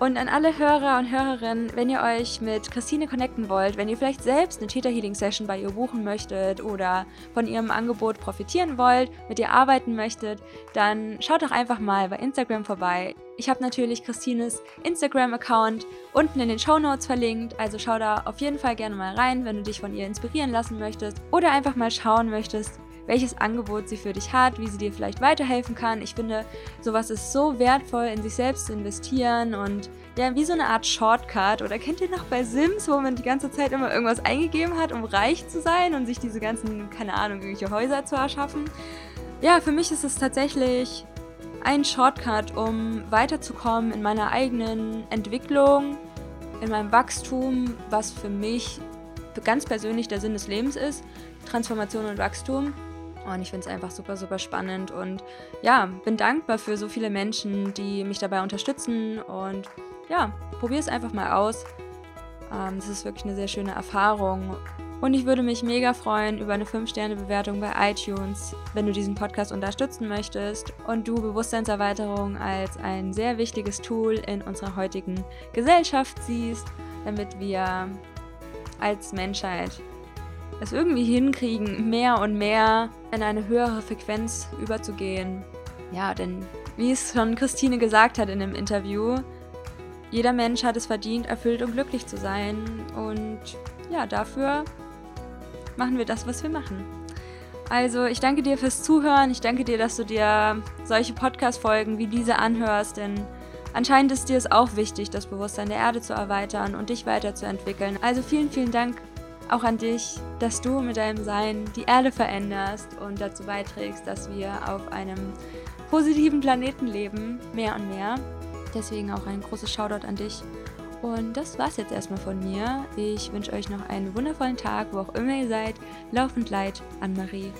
Und an alle Hörer und Hörerinnen, wenn ihr euch mit Christine connecten wollt, wenn ihr vielleicht selbst eine Theta Healing Session bei ihr buchen möchtet oder von ihrem Angebot profitieren wollt, mit ihr arbeiten möchtet, dann schaut doch einfach mal bei Instagram vorbei. Ich habe natürlich Christines Instagram-Account unten in den Show Notes verlinkt, also schau da auf jeden Fall gerne mal rein, wenn du dich von ihr inspirieren lassen möchtest oder einfach mal schauen möchtest, welches Angebot sie für dich hat, wie sie dir vielleicht weiterhelfen kann. Ich finde, sowas ist so wertvoll, in sich selbst zu investieren und ja, wie so eine Art Shortcut. Oder kennt ihr noch bei Sims, wo man die ganze Zeit immer irgendwas eingegeben hat, um reich zu sein und sich diese ganzen, keine Ahnung, irgendwelche Häuser zu erschaffen? Ja, für mich ist es tatsächlich ein Shortcut, um weiterzukommen in meiner eigenen Entwicklung, in meinem Wachstum, was für mich ganz persönlich der Sinn des Lebens ist. Transformation und Wachstum. Und ich finde es einfach super, super spannend und ja, bin dankbar für so viele Menschen, die mich dabei unterstützen und ja, probier es einfach mal aus. Ähm, das ist wirklich eine sehr schöne Erfahrung. Und ich würde mich mega freuen über eine 5-Sterne-Bewertung bei iTunes, wenn du diesen Podcast unterstützen möchtest und du Bewusstseinserweiterung als ein sehr wichtiges Tool in unserer heutigen Gesellschaft siehst, damit wir als Menschheit es irgendwie hinkriegen, mehr und mehr in eine höhere Frequenz überzugehen. Ja, denn wie es schon Christine gesagt hat in dem Interview, jeder Mensch hat es verdient, erfüllt und glücklich zu sein. Und ja, dafür machen wir das, was wir machen. Also, ich danke dir fürs Zuhören. Ich danke dir, dass du dir solche Podcast-Folgen wie diese anhörst, denn anscheinend ist dir es auch wichtig, das Bewusstsein der Erde zu erweitern und dich weiterzuentwickeln. Also, vielen, vielen Dank auch an dich, dass du mit deinem Sein die Erde veränderst und dazu beiträgst, dass wir auf einem positiven Planeten leben, mehr und mehr. Deswegen auch ein großes Shoutout an dich. Und das war's jetzt erstmal von mir. Ich wünsche euch noch einen wundervollen Tag, wo auch immer ihr seid. Laufend leid, Anne-Marie.